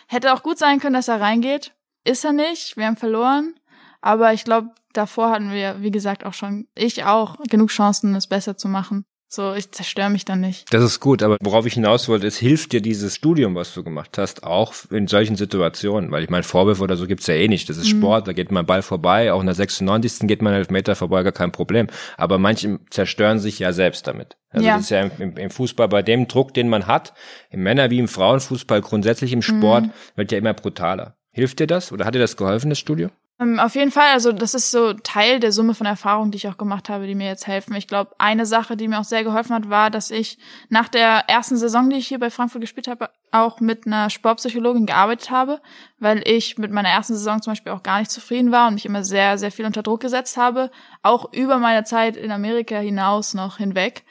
Hätte auch gut sein können, dass er reingeht. Ist er nicht. Wir haben verloren. Aber ich glaube, davor hatten wir, wie gesagt, auch schon, ich auch, genug Chancen, es besser zu machen. So, ich zerstöre mich dann nicht. Das ist gut, aber worauf ich hinaus wollte, es hilft dir dieses Studium, was du gemacht hast, auch in solchen Situationen, weil ich meine, Vorwürfe oder so gibt's ja eh nicht. Das ist mhm. Sport, da geht man Ball vorbei, auch in der 96. geht man elf Meter vorbei, gar kein Problem. Aber manche zerstören sich ja selbst damit. Also ja. das ist ja im, im, Fußball bei dem Druck, den man hat, im Männer- wie im Frauenfußball, grundsätzlich im Sport, mhm. wird ja immer brutaler. Hilft dir das oder hat dir das geholfen, das Studium? Ähm, auf jeden Fall, also das ist so Teil der Summe von Erfahrungen, die ich auch gemacht habe, die mir jetzt helfen. Ich glaube, eine Sache, die mir auch sehr geholfen hat, war, dass ich nach der ersten Saison, die ich hier bei Frankfurt gespielt habe, auch mit einer Sportpsychologin gearbeitet habe, weil ich mit meiner ersten Saison zum Beispiel auch gar nicht zufrieden war und mich immer sehr, sehr viel unter Druck gesetzt habe, auch über meine Zeit in Amerika hinaus noch hinweg.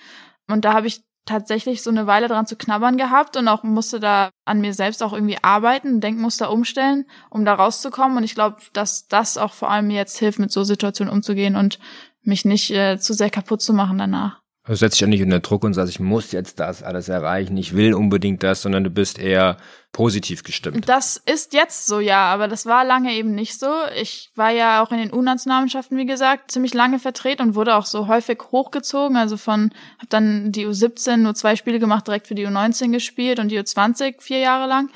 Und da habe ich tatsächlich so eine Weile dran zu knabbern gehabt und auch musste da an mir selbst auch irgendwie arbeiten, Denkmuster umstellen, um da rauszukommen. Und ich glaube, dass das auch vor allem mir jetzt hilft, mit so Situationen umzugehen und mich nicht äh, zu sehr kaputt zu machen danach. Du setzt dich ja nicht unter Druck und sagst, ich muss jetzt das alles erreichen, ich will unbedingt das, sondern du bist eher positiv gestimmt. Das ist jetzt so, ja, aber das war lange eben nicht so. Ich war ja auch in den U-Nationalmannschaften, wie gesagt, ziemlich lange vertreten und wurde auch so häufig hochgezogen. Also von, hab dann die U17 nur zwei Spiele gemacht, direkt für die U19 gespielt und die U20 vier Jahre lang.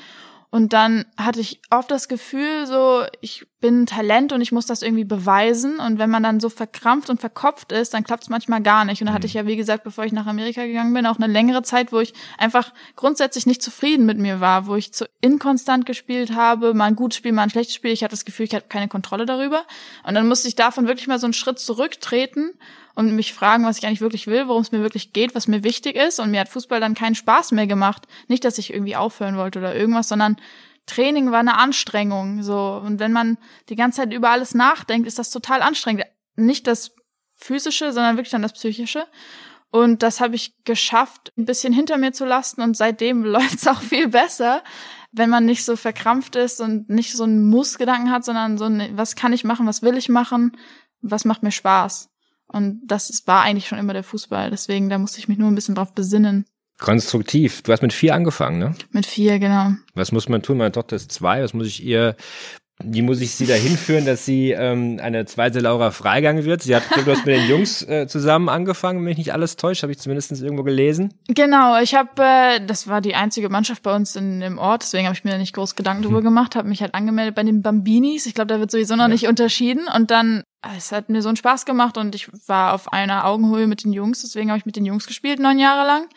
Und dann hatte ich oft das Gefühl, so, ich bin Talent und ich muss das irgendwie beweisen. Und wenn man dann so verkrampft und verkopft ist, dann klappt es manchmal gar nicht. Und da hatte ich ja, wie gesagt, bevor ich nach Amerika gegangen bin, auch eine längere Zeit, wo ich einfach grundsätzlich nicht zufrieden mit mir war, wo ich zu inkonstant gespielt habe, mal ein gutes Spiel, mal ein schlechtes Spiel. Ich hatte das Gefühl, ich hatte keine Kontrolle darüber. Und dann musste ich davon wirklich mal so einen Schritt zurücktreten und mich fragen, was ich eigentlich wirklich will, worum es mir wirklich geht, was mir wichtig ist. Und mir hat Fußball dann keinen Spaß mehr gemacht. Nicht, dass ich irgendwie aufhören wollte oder irgendwas, sondern Training war eine Anstrengung. So. Und wenn man die ganze Zeit über alles nachdenkt, ist das total anstrengend. Nicht das physische, sondern wirklich dann das psychische. Und das habe ich geschafft, ein bisschen hinter mir zu lassen. Und seitdem [laughs] läuft's auch viel besser, wenn man nicht so verkrampft ist und nicht so einen Muss-Gedanken hat, sondern so ein, was kann ich machen, was will ich machen, was macht mir Spaß. Und das war eigentlich schon immer der Fußball. Deswegen, da musste ich mich nur ein bisschen drauf besinnen. Konstruktiv. Du hast mit vier angefangen, ne? Mit vier, genau. Was muss man tun? Meine Tochter ist zwei. Was muss ich ihr, wie muss ich sie dahin führen, dass sie ähm, eine zweite Laura Freigang wird? Sie hat, du hast mit den Jungs äh, zusammen angefangen, wenn mich nicht alles täuscht, habe ich zumindest irgendwo gelesen. Genau, ich habe, äh, das war die einzige Mannschaft bei uns in dem Ort, deswegen habe ich mir da nicht groß Gedanken drüber gemacht, habe mich halt angemeldet bei den Bambinis. Ich glaube, da wird sowieso noch nicht unterschieden. Und dann es hat mir so einen Spaß gemacht und ich war auf einer Augenhöhe mit den Jungs, deswegen habe ich mit den Jungs gespielt, neun Jahre lang.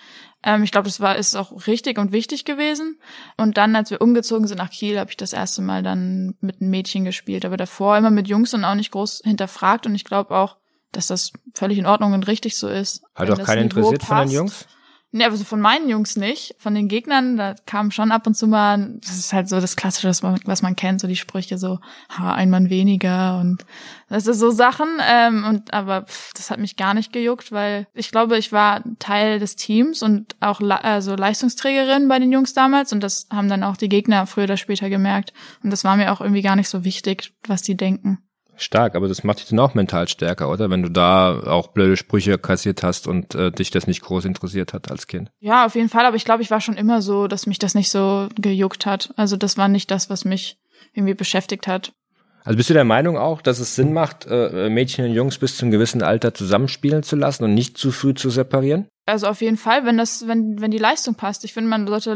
Ähm, ich glaube, das war ist auch richtig und wichtig gewesen. Und dann, als wir umgezogen sind nach Kiel, habe ich das erste Mal dann mit einem Mädchen gespielt, aber davor immer mit Jungs und auch nicht groß hinterfragt. Und ich glaube auch, dass das völlig in Ordnung und richtig so ist. Hat auch keinen interessiert von den passt. Jungs? Nee, aber so von meinen Jungs nicht. Von den Gegnern, da kam schon ab und zu mal, das ist halt so das Klassische, was man, was man kennt, so die Sprüche so, ha, ein Mann weniger und das ist so Sachen. Ähm, und aber pff, das hat mich gar nicht gejuckt, weil ich glaube, ich war Teil des Teams und auch also Leistungsträgerin bei den Jungs damals und das haben dann auch die Gegner früher oder später gemerkt. Und das war mir auch irgendwie gar nicht so wichtig, was die denken. Stark, aber das macht dich dann auch mental stärker, oder? Wenn du da auch blöde Sprüche kassiert hast und äh, dich das nicht groß interessiert hat als Kind. Ja, auf jeden Fall, aber ich glaube, ich war schon immer so, dass mich das nicht so gejuckt hat. Also das war nicht das, was mich irgendwie beschäftigt hat. Also bist du der Meinung auch, dass es Sinn macht, äh, Mädchen und Jungs bis zum gewissen Alter zusammenspielen zu lassen und nicht zu früh zu separieren? Also auf jeden Fall, wenn das, wenn, wenn die Leistung passt. Ich finde, man sollte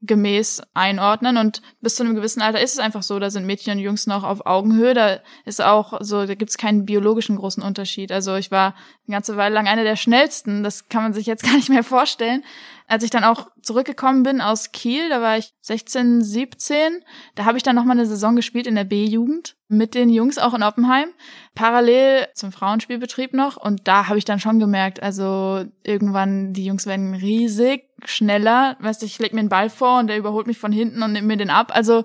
leistungsgemäß einordnen und bis zu einem gewissen Alter ist es einfach so, da sind Mädchen und Jungs noch auf Augenhöhe, da ist auch so, da gibt es keinen biologischen großen Unterschied. Also ich war eine ganze Weile lang eine der schnellsten, das kann man sich jetzt [laughs] gar nicht mehr vorstellen. Als ich dann auch zurückgekommen bin aus Kiel, da war ich 16, 17, da habe ich dann noch mal eine Saison gespielt in der B-Jugend mit den Jungs auch in Oppenheim, parallel zum Frauenspielbetrieb noch. Und da habe ich dann schon gemerkt, also irgendwann die Jungs werden riesig, schneller, weißt du, ich leg mir einen Ball vor und der überholt mich von hinten und nimmt mir den ab, also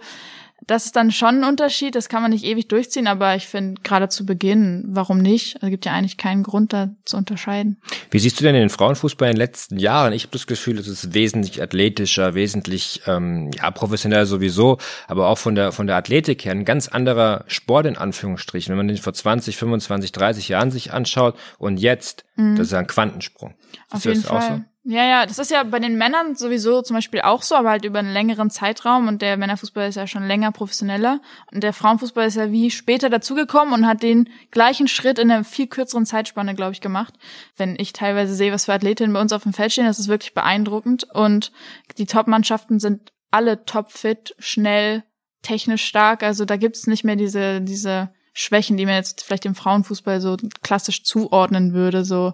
das ist dann schon ein Unterschied, das kann man nicht ewig durchziehen, aber ich finde gerade zu Beginn, warum nicht? Also gibt ja eigentlich keinen Grund da zu unterscheiden. Wie siehst du denn den Frauenfußball in den letzten Jahren? Ich habe das Gefühl, es ist wesentlich athletischer, wesentlich ja professioneller sowieso, aber auch von der von der Athletik her ein ganz anderer Sport in Anführungsstrichen. Wenn man den vor 20, 25, 30 Jahren sich anschaut und jetzt, das ist ja ein Quantensprung. Auf du jeden das auch Fall. so? Ja, ja, das ist ja bei den Männern sowieso zum Beispiel auch so, aber halt über einen längeren Zeitraum. Und der Männerfußball ist ja schon länger professioneller. Und der Frauenfußball ist ja wie später dazugekommen und hat den gleichen Schritt in einer viel kürzeren Zeitspanne, glaube ich, gemacht. Wenn ich teilweise sehe, was für Athletinnen bei uns auf dem Feld stehen, das ist wirklich beeindruckend. Und die Top-Mannschaften sind alle topfit, schnell, technisch stark, also da gibt's nicht mehr diese, diese Schwächen, die man jetzt vielleicht dem Frauenfußball so klassisch zuordnen würde, so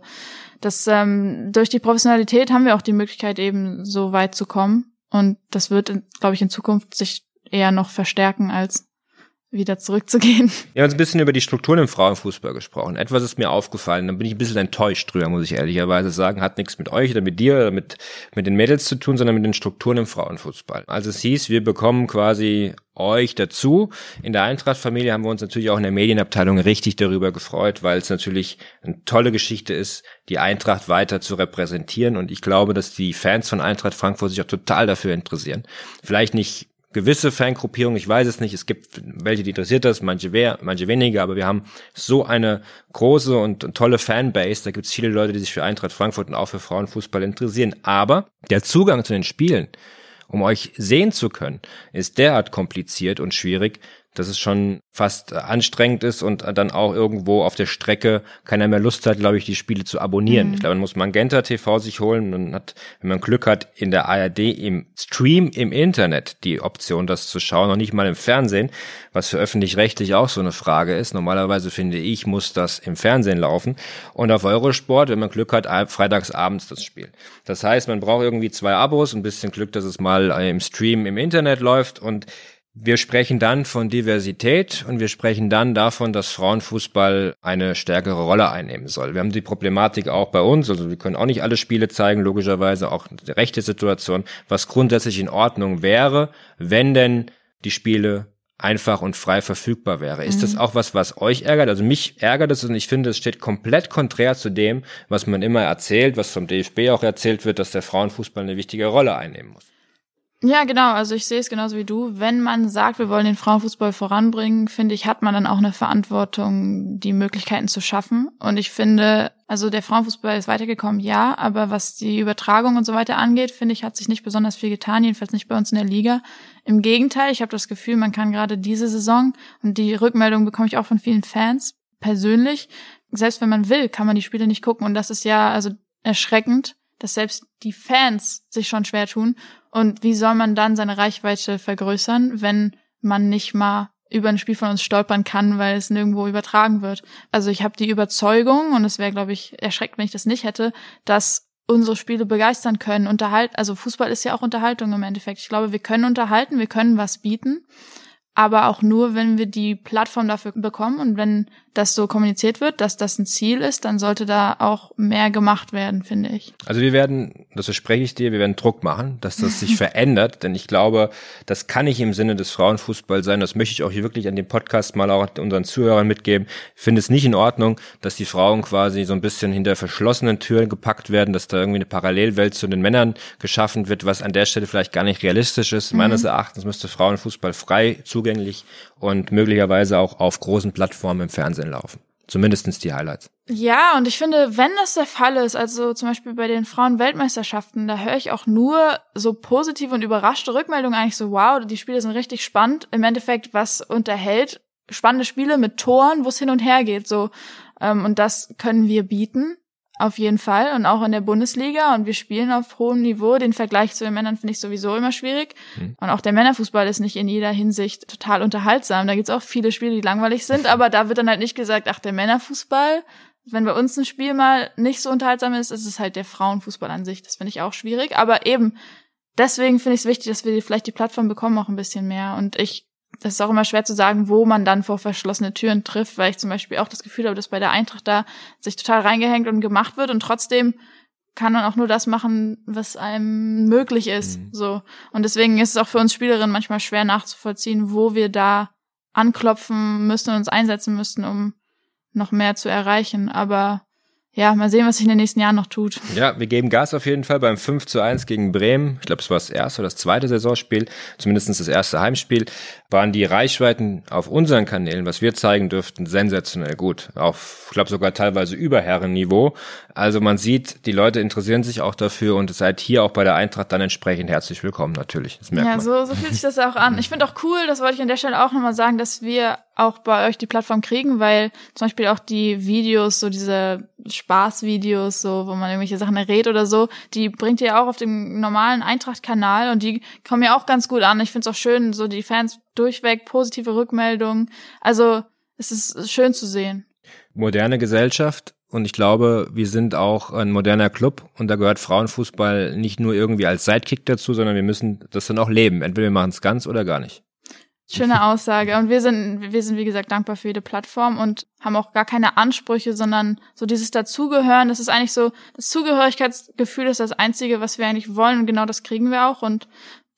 das ähm, durch die Professionalität haben wir auch die Möglichkeit eben so weit zu kommen. Und das wird, glaube ich, in Zukunft sich eher noch verstärken als wieder zurückzugehen. Wir haben uns ein bisschen über die Strukturen im Frauenfußball gesprochen. Etwas ist mir aufgefallen, da bin ich ein bisschen enttäuscht drüber, muss ich ehrlicherweise sagen. Hat nichts mit euch oder mit dir oder mit, mit den Mädels zu tun, sondern mit den Strukturen im Frauenfußball. Also es hieß, wir bekommen quasi euch dazu. In der Eintracht-Familie haben wir uns natürlich auch in der Medienabteilung richtig darüber gefreut, weil es natürlich eine tolle Geschichte ist, die Eintracht weiter zu repräsentieren. Und ich glaube, dass die Fans von Eintracht Frankfurt sich auch total dafür interessieren. Vielleicht nicht gewisse Fangruppierungen, ich weiß es nicht, es gibt welche, die interessiert das, manche mehr, manche weniger, aber wir haben so eine große und, und tolle Fanbase, da gibt es viele Leute, die sich für Eintracht Frankfurt und auch für Frauenfußball interessieren. Aber der Zugang zu den Spielen, um euch sehen zu können, ist derart kompliziert und schwierig, dass es schon fast anstrengend ist und dann auch irgendwo auf der Strecke keiner mehr Lust hat, glaube ich, die Spiele zu abonnieren. Mhm. Ich glaube, man muss Magenta TV sich holen und hat, wenn man Glück hat, in der ARD im Stream im Internet die Option, das zu schauen, noch nicht mal im Fernsehen, was für öffentlich-rechtlich auch so eine Frage ist. Normalerweise finde ich, muss das im Fernsehen laufen. Und auf Eurosport, wenn man Glück hat, freitags abends das Spiel. Das heißt, man braucht irgendwie zwei Abos, ein bisschen Glück, dass es mal im Stream im Internet läuft und wir sprechen dann von Diversität und wir sprechen dann davon, dass Frauenfußball eine stärkere Rolle einnehmen soll. Wir haben die Problematik auch bei uns, also wir können auch nicht alle Spiele zeigen, logischerweise auch die rechte Situation, was grundsätzlich in Ordnung wäre, wenn denn die Spiele einfach und frei verfügbar wäre. Ist mhm. das auch was, was euch ärgert? Also mich ärgert es und ich finde, es steht komplett konträr zu dem, was man immer erzählt, was vom DFB auch erzählt wird, dass der Frauenfußball eine wichtige Rolle einnehmen muss. Ja, genau. Also ich sehe es genauso wie du. Wenn man sagt, wir wollen den Frauenfußball voranbringen, finde ich, hat man dann auch eine Verantwortung, die Möglichkeiten zu schaffen. Und ich finde, also der Frauenfußball ist weitergekommen, ja, aber was die Übertragung und so weiter angeht, finde ich, hat sich nicht besonders viel getan, jedenfalls nicht bei uns in der Liga. Im Gegenteil, ich habe das Gefühl, man kann gerade diese Saison, und die Rückmeldung bekomme ich auch von vielen Fans persönlich, selbst wenn man will, kann man die Spiele nicht gucken. Und das ist ja also erschreckend, dass selbst die Fans sich schon schwer tun. Und wie soll man dann seine Reichweite vergrößern, wenn man nicht mal über ein Spiel von uns stolpern kann, weil es nirgendwo übertragen wird. Also ich habe die Überzeugung, und es wäre, glaube ich, erschreckt, wenn ich das nicht hätte, dass unsere Spiele begeistern können. Unterhalt, also Fußball ist ja auch Unterhaltung im Endeffekt. Ich glaube, wir können unterhalten, wir können was bieten aber auch nur, wenn wir die Plattform dafür bekommen und wenn das so kommuniziert wird, dass das ein Ziel ist, dann sollte da auch mehr gemacht werden, finde ich. Also wir werden, das verspreche ich dir, wir werden Druck machen, dass das sich [laughs] verändert, denn ich glaube, das kann nicht im Sinne des Frauenfußballs sein. Das möchte ich auch hier wirklich an dem Podcast mal auch unseren Zuhörern mitgeben. Ich finde es nicht in Ordnung, dass die Frauen quasi so ein bisschen hinter verschlossenen Türen gepackt werden, dass da irgendwie eine Parallelwelt zu den Männern geschaffen wird, was an der Stelle vielleicht gar nicht realistisch ist. Mhm. Meines Erachtens müsste Frauenfußball frei zugänglich und möglicherweise auch auf großen Plattformen im Fernsehen laufen. Zumindestens die Highlights. Ja, und ich finde, wenn das der Fall ist, also zum Beispiel bei den Frauen-Weltmeisterschaften, da höre ich auch nur so positive und überraschte Rückmeldungen eigentlich so, wow, die Spiele sind richtig spannend. Im Endeffekt, was unterhält spannende Spiele mit Toren, wo es hin und her geht, so. Ähm, und das können wir bieten. Auf jeden Fall und auch in der Bundesliga und wir spielen auf hohem Niveau. Den Vergleich zu den Männern finde ich sowieso immer schwierig. Mhm. Und auch der Männerfußball ist nicht in jeder Hinsicht total unterhaltsam. Da gibt's auch viele Spiele, die langweilig sind, [laughs] aber da wird dann halt nicht gesagt, ach, der Männerfußball, wenn bei uns ein Spiel mal nicht so unterhaltsam ist, ist es halt der Frauenfußball an sich. Das finde ich auch schwierig. Aber eben, deswegen finde ich es wichtig, dass wir vielleicht die Plattform bekommen auch ein bisschen mehr. Und ich das ist auch immer schwer zu sagen, wo man dann vor verschlossene Türen trifft, weil ich zum Beispiel auch das Gefühl habe, dass bei der Eintracht da sich total reingehängt und gemacht wird und trotzdem kann man auch nur das machen, was einem möglich ist. Mhm. So. Und deswegen ist es auch für uns Spielerinnen manchmal schwer nachzuvollziehen, wo wir da anklopfen müssen und uns einsetzen müssen, um noch mehr zu erreichen. Aber ja, mal sehen, was sich in den nächsten Jahren noch tut. Ja, wir geben Gas auf jeden Fall beim 5 zu 1 gegen Bremen. Ich glaube, es war das erste oder das zweite Saisonspiel, zumindest das erste Heimspiel, waren die Reichweiten auf unseren Kanälen, was wir zeigen dürften, sensationell gut. Auf, ich glaube, sogar teilweise über Herrenniveau. Also man sieht, die Leute interessieren sich auch dafür und seid hier auch bei der Eintracht dann entsprechend herzlich willkommen, natürlich. ja, man. so, so fühlt sich das auch an. Ich finde auch cool, das wollte ich an der Stelle auch nochmal sagen, dass wir auch bei euch die Plattform kriegen, weil zum Beispiel auch die Videos, so diese Spaßvideos, so, wo man irgendwelche Sachen errät oder so, die bringt ihr auch auf dem normalen Eintracht-Kanal und die kommen ja auch ganz gut an. Ich finde es auch schön, so die Fans durchweg positive Rückmeldungen. Also es ist schön zu sehen. Moderne Gesellschaft und ich glaube, wir sind auch ein moderner Club und da gehört Frauenfußball nicht nur irgendwie als Sidekick dazu, sondern wir müssen das dann auch leben. Entweder wir machen es ganz oder gar nicht. Schöne [laughs] Aussage. Und wir sind, wir sind, wie gesagt, dankbar für jede Plattform und haben auch gar keine Ansprüche, sondern so dieses Dazugehören. Das ist eigentlich so, das Zugehörigkeitsgefühl ist das Einzige, was wir eigentlich wollen. Und genau das kriegen wir auch. Und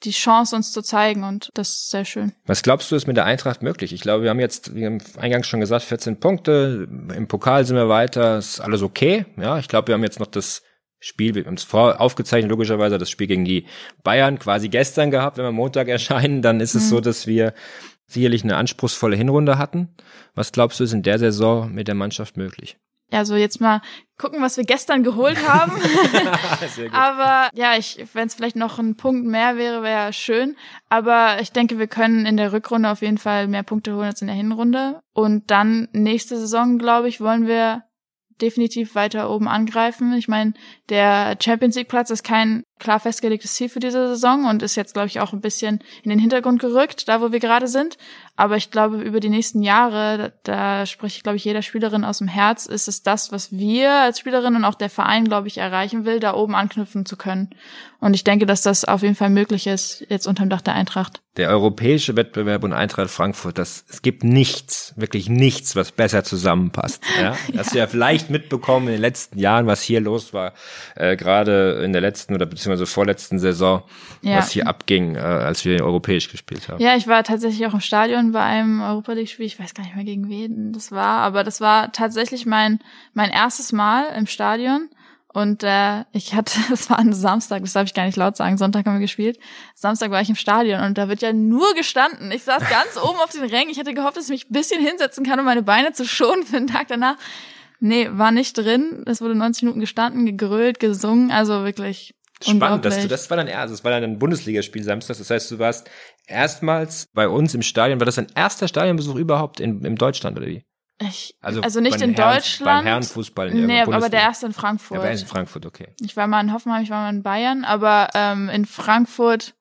die Chance, uns zu zeigen. Und das ist sehr schön. Was glaubst du, ist mit der Eintracht möglich? Ich glaube, wir haben jetzt, wie eingangs schon gesagt, 14 Punkte. Im Pokal sind wir weiter. Ist alles okay. Ja, ich glaube, wir haben jetzt noch das Spiel, wir haben es vor aufgezeichnet, logischerweise das Spiel gegen die Bayern quasi gestern gehabt. Wenn wir Montag erscheinen, dann ist es mhm. so, dass wir sicherlich eine anspruchsvolle Hinrunde hatten. Was glaubst du, ist in der Saison mit der Mannschaft möglich? Ja, so jetzt mal gucken, was wir gestern geholt haben. [laughs] Aber ja, ich, wenn es vielleicht noch ein Punkt mehr wäre, wäre schön. Aber ich denke, wir können in der Rückrunde auf jeden Fall mehr Punkte holen als in der Hinrunde. Und dann nächste Saison, glaube ich, wollen wir definitiv weiter oben angreifen. Ich meine, der Champions League Platz ist kein klar festgelegtes Ziel für diese Saison und ist jetzt, glaube ich, auch ein bisschen in den Hintergrund gerückt, da wo wir gerade sind. Aber ich glaube, über die nächsten Jahre, da, da spricht, glaube ich, jeder Spielerin aus dem Herz, ist es das, was wir als Spielerin und auch der Verein, glaube ich, erreichen will, da oben anknüpfen zu können. Und ich denke, dass das auf jeden Fall möglich ist, jetzt unterm Dach der Eintracht. Der europäische Wettbewerb und Eintracht Frankfurt, das, es gibt nichts, wirklich nichts, was besser zusammenpasst. Ja? [laughs] Das ja. du ja vielleicht mitbekommen in den letzten Jahren, was hier los war, äh, gerade in der letzten oder beziehungsweise vorletzten Saison, ja. was hier abging, äh, als wir europäisch gespielt haben. Ja, ich war tatsächlich auch im Stadion bei einem Europa League-Spiel, ich weiß gar nicht mehr gegen wen das war, aber das war tatsächlich mein, mein erstes Mal im Stadion. Und äh, ich hatte, [laughs] das war ein Samstag, das darf ich gar nicht laut sagen, Sonntag haben wir gespielt. Samstag war ich im Stadion und da wird ja nur gestanden. Ich saß ganz [laughs] oben auf den Rängen. Ich hatte gehofft, dass ich mich ein bisschen hinsetzen kann, um meine Beine zu schonen für den Tag danach. Nee, war nicht drin. Es wurde 90 Minuten gestanden, gegrölt, gesungen, also wirklich Spannend, dass du, das war dann eher, also das war dann ein Bundesligaspiel Samstag. Das heißt, du warst erstmals bei uns im Stadion. War das dein erster Stadionbesuch überhaupt in, in Deutschland oder wie? Ich, also, also nicht in Herren, Deutschland. Beim Herrenfußball in Nee, aber der erste in Frankfurt. Der war in Frankfurt, okay. Ich war mal in Hoffenheim, ich war mal in Bayern, aber ähm, in Frankfurt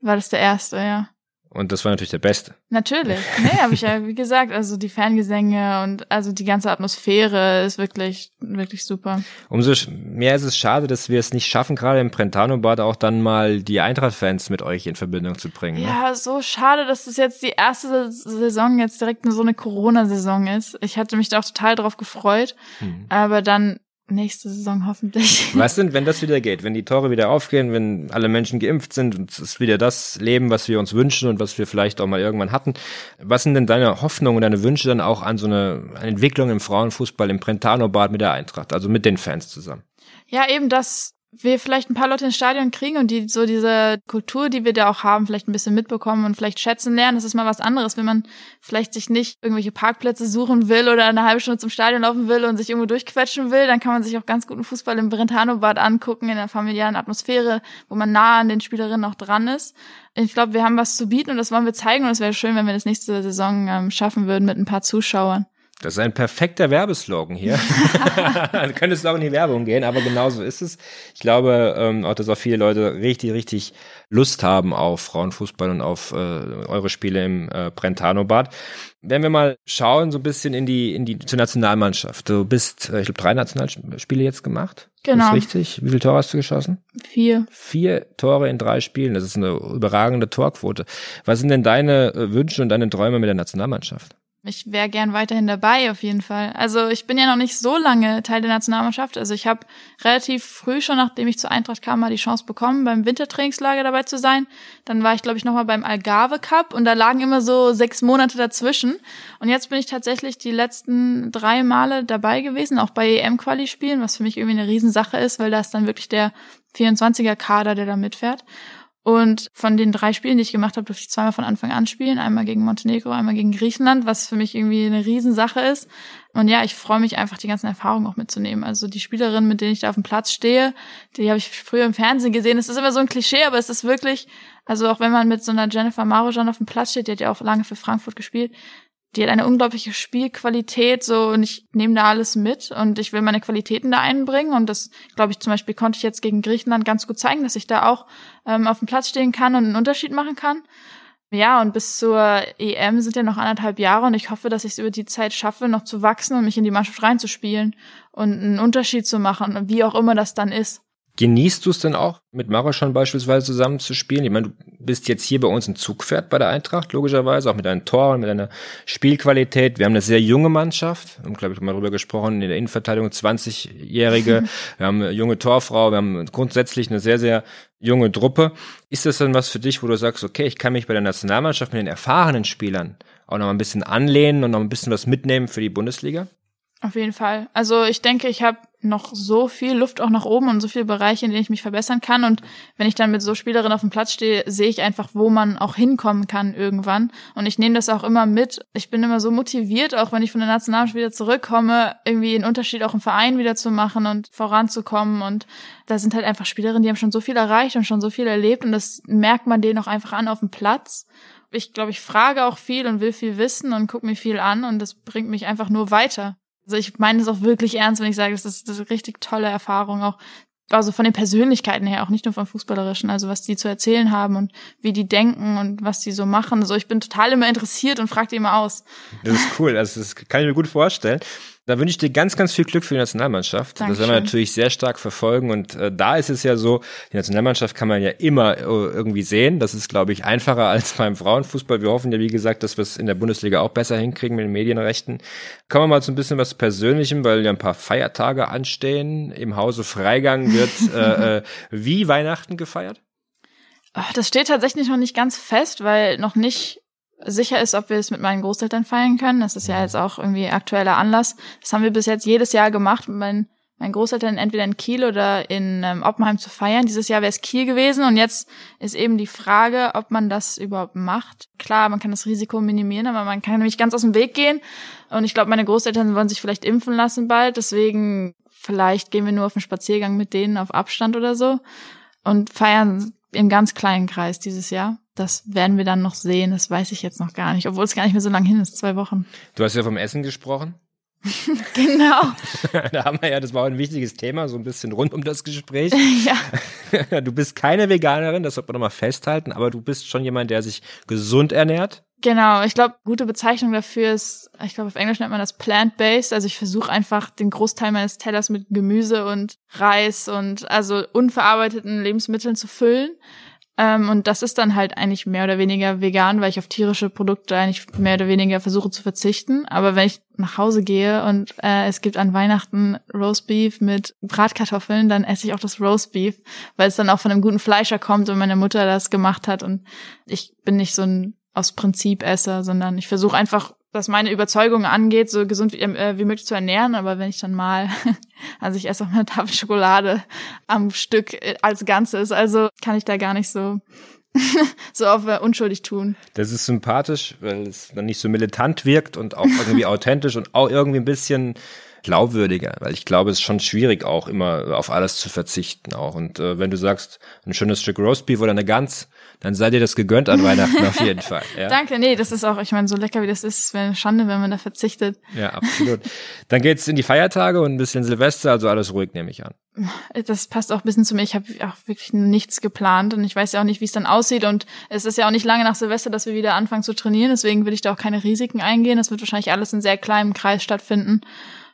war das der erste, ja. Und das war natürlich der Beste. Natürlich. Nee, habe ich ja, wie gesagt, also die Fangesänge und also die ganze Atmosphäre ist wirklich, wirklich super. Umso mehr ist es schade, dass wir es nicht schaffen, gerade im Brentano-Bad auch dann mal die Eintracht-Fans mit euch in Verbindung zu bringen. Ne? Ja, so schade, dass das jetzt die erste Saison jetzt direkt nur so eine Corona-Saison ist. Ich hatte mich da auch total drauf gefreut. Hm. Aber dann nächste Saison hoffentlich. [laughs] Was sind, wenn das [laughs] wieder geht, wenn die Tore wieder aufgehen, wenn alle Menschen geimpft sind und es ist wieder das Leben, was wir uns wünschen und was wir vielleicht auch mal irgendwann hatten. Was sind denn deine Hoffnungen und deine Wünsche dann auch an so eine, eine Entwicklung im Frauenfußball im Brentano-Bad mit der Eintracht, also mit den Fans zusammen? Ja, eben das wir vielleicht ein paar Leute ins Stadion kriegen und die so diese Kultur, die wir da auch haben, vielleicht ein bisschen mitbekommen und vielleicht schätzen lernen. Das ist mal was anderes, wenn man vielleicht sich nicht irgendwelche Parkplätze suchen will oder eine halbe Stunde zum Stadion laufen will und sich irgendwo durchquetschen will, dann kann man sich auch ganz guten Fußball im Brentano-Bad angucken, in der familiären Atmosphäre, wo man nah an den Spielerinnen auch dran ist. Ich glaube, wir haben was zu bieten und das wollen wir zeigen und es wäre schön, wenn wir das nächste Saison ähm, schaffen würden mit ein paar Zuschauern. Das ist ein perfekter Werbeslogan hier. [laughs] [laughs] Dann könntest du auch in die Werbung gehen, aber genauso ist es. Ich glaube ähm, auch, dass auch viele Leute richtig, richtig Lust haben auf Frauenfußball und auf äh, eure Spiele im äh, Brentano-Bad. Wenn wir mal schauen, so ein bisschen in die, in die zur Nationalmannschaft. Du bist, äh, ich glaube, drei Nationalspiele jetzt gemacht. Genau. Ist richtig. Wie viele Tore hast du geschossen? Vier. Vier Tore in drei Spielen. Das ist eine überragende Torquote. Was sind denn deine äh, Wünsche und deine Träume mit der Nationalmannschaft? Ich wäre gern weiterhin dabei, auf jeden Fall. Also ich bin ja noch nicht so lange Teil der Nationalmannschaft. Also ich habe relativ früh schon, nachdem ich zur Eintracht kam, mal die Chance bekommen, beim Wintertrainingslager dabei zu sein. Dann war ich, glaube ich, nochmal beim Algarve Cup und da lagen immer so sechs Monate dazwischen. Und jetzt bin ich tatsächlich die letzten drei Male dabei gewesen, auch bei EM-Quali-Spielen, was für mich irgendwie eine Riesensache ist, weil da ist dann wirklich der 24er-Kader, der da mitfährt. Und von den drei Spielen, die ich gemacht habe, durfte ich zweimal von Anfang an spielen. Einmal gegen Montenegro, einmal gegen Griechenland, was für mich irgendwie eine Riesensache ist. Und ja, ich freue mich einfach, die ganzen Erfahrungen auch mitzunehmen. Also die Spielerinnen, mit denen ich da auf dem Platz stehe, die habe ich früher im Fernsehen gesehen. Es ist immer so ein Klischee, aber es ist wirklich, also auch wenn man mit so einer Jennifer Marujan auf dem Platz steht, die hat ja auch lange für Frankfurt gespielt, die hat eine unglaubliche Spielqualität, so und ich nehme da alles mit und ich will meine Qualitäten da einbringen und das, glaube ich, zum Beispiel konnte ich jetzt gegen Griechenland ganz gut zeigen, dass ich da auch ähm, auf dem Platz stehen kann und einen Unterschied machen kann. Ja, und bis zur EM sind ja noch anderthalb Jahre und ich hoffe, dass ich es über die Zeit schaffe, noch zu wachsen und mich in die Mannschaft reinzuspielen und einen Unterschied zu machen, wie auch immer das dann ist. Genießt du es denn auch, mit Maraschon beispielsweise zusammen zu spielen? Ich meine, du bist jetzt hier bei uns ein Zugpferd bei der Eintracht, logischerweise, auch mit deinen Toren, mit deiner Spielqualität. Wir haben eine sehr junge Mannschaft, wir haben, glaube ich, mal darüber gesprochen, in der Innenverteidigung 20-Jährige, wir haben eine junge Torfrau, wir haben grundsätzlich eine sehr, sehr junge Truppe. Ist das dann was für dich, wo du sagst, okay, ich kann mich bei der Nationalmannschaft mit den erfahrenen Spielern auch noch ein bisschen anlehnen und noch ein bisschen was mitnehmen für die Bundesliga? Auf jeden Fall. Also ich denke, ich habe noch so viel Luft auch nach oben und so viele Bereiche, in denen ich mich verbessern kann. Und wenn ich dann mit so Spielerinnen auf dem Platz stehe, sehe ich einfach, wo man auch hinkommen kann irgendwann. Und ich nehme das auch immer mit. Ich bin immer so motiviert, auch wenn ich von der Nationalmannschaft wieder zurückkomme, irgendwie einen Unterschied auch im Verein wieder zu machen und voranzukommen. Und da sind halt einfach Spielerinnen, die haben schon so viel erreicht und schon so viel erlebt. Und das merkt man denen auch einfach an auf dem Platz ich glaube, ich frage auch viel und will viel wissen und gucke mir viel an und das bringt mich einfach nur weiter. Also ich meine es auch wirklich ernst, wenn ich sage, das ist, das ist eine richtig tolle Erfahrung, auch also von den Persönlichkeiten her, auch nicht nur vom Fußballerischen, also was die zu erzählen haben und wie die denken und was die so machen. Also ich bin total immer interessiert und frage die immer aus. Das ist cool, also das kann ich mir gut vorstellen. Da wünsche ich dir ganz, ganz viel Glück für die Nationalmannschaft. Dankeschön. Das werden wir natürlich sehr stark verfolgen. Und äh, da ist es ja so, die Nationalmannschaft kann man ja immer äh, irgendwie sehen. Das ist, glaube ich, einfacher [laughs] als beim Frauenfußball. Wir hoffen ja, wie gesagt, dass wir es in der Bundesliga auch besser hinkriegen mit den Medienrechten. Kommen wir mal zu ein bisschen was Persönlichem, weil ja ein paar Feiertage anstehen. Im Hause Freigang wird [laughs] äh, äh, wie Weihnachten gefeiert? Das steht tatsächlich noch nicht ganz fest, weil noch nicht sicher ist, ob wir es mit meinen Großeltern feiern können. Das ist ja jetzt auch irgendwie aktueller Anlass. Das haben wir bis jetzt jedes Jahr gemacht, mit meinen, meinen Großeltern entweder in Kiel oder in ähm, Oppenheim zu feiern. Dieses Jahr wäre es Kiel gewesen und jetzt ist eben die Frage, ob man das überhaupt macht. Klar, man kann das Risiko minimieren, aber man kann nämlich ganz aus dem Weg gehen. Und ich glaube, meine Großeltern wollen sich vielleicht impfen lassen bald. Deswegen vielleicht gehen wir nur auf einen Spaziergang mit denen auf Abstand oder so und feiern im ganz kleinen Kreis dieses Jahr. Das werden wir dann noch sehen. Das weiß ich jetzt noch gar nicht, obwohl es gar nicht mehr so lange hin ist, zwei Wochen. Du hast ja vom Essen gesprochen. [laughs] genau. [laughs] da haben wir ja, das war ein wichtiges Thema, so ein bisschen rund um das Gespräch. [laughs] ja. Du bist keine Veganerin, das sollte man nochmal festhalten, aber du bist schon jemand, der sich gesund ernährt. Genau, ich glaube, gute Bezeichnung dafür ist, ich glaube, auf Englisch nennt man das plant-based. Also ich versuche einfach den Großteil meines Tellers mit Gemüse und Reis und also unverarbeiteten Lebensmitteln zu füllen. Ähm, und das ist dann halt eigentlich mehr oder weniger vegan, weil ich auf tierische Produkte eigentlich mehr oder weniger versuche zu verzichten. Aber wenn ich nach Hause gehe und äh, es gibt an Weihnachten Roastbeef mit Bratkartoffeln, dann esse ich auch das Roastbeef, weil es dann auch von einem guten Fleischer kommt und meine Mutter das gemacht hat. Und ich bin nicht so ein aus Prinzip Esser, sondern ich versuche einfach was meine Überzeugung angeht, so gesund wie, äh, wie möglich zu ernähren. Aber wenn ich dann mal, [laughs] also ich esse auch eine Tafel Schokolade am Stück äh, als Ganzes, also kann ich da gar nicht so [laughs] so auf äh, unschuldig tun. Das ist sympathisch, weil es dann nicht so militant wirkt und auch irgendwie [laughs] authentisch und auch irgendwie ein bisschen glaubwürdiger, weil ich glaube, es ist schon schwierig auch immer auf alles zu verzichten auch. Und äh, wenn du sagst, ein schönes Stück Roastbeef oder eine Gans, dann sei dir das gegönnt an Weihnachten auf jeden Fall. [laughs] Ja? Danke, nee, das ist auch, ich meine, so lecker wie das ist, es wäre eine Schande, wenn man da verzichtet. Ja, absolut. Dann geht's in die Feiertage und ein bisschen Silvester, also alles ruhig, nehme ich an. Das passt auch ein bisschen zu mir. Ich habe auch wirklich nichts geplant und ich weiß ja auch nicht, wie es dann aussieht. Und es ist ja auch nicht lange nach Silvester, dass wir wieder anfangen zu trainieren. Deswegen will ich da auch keine Risiken eingehen. Das wird wahrscheinlich alles in sehr kleinem Kreis stattfinden,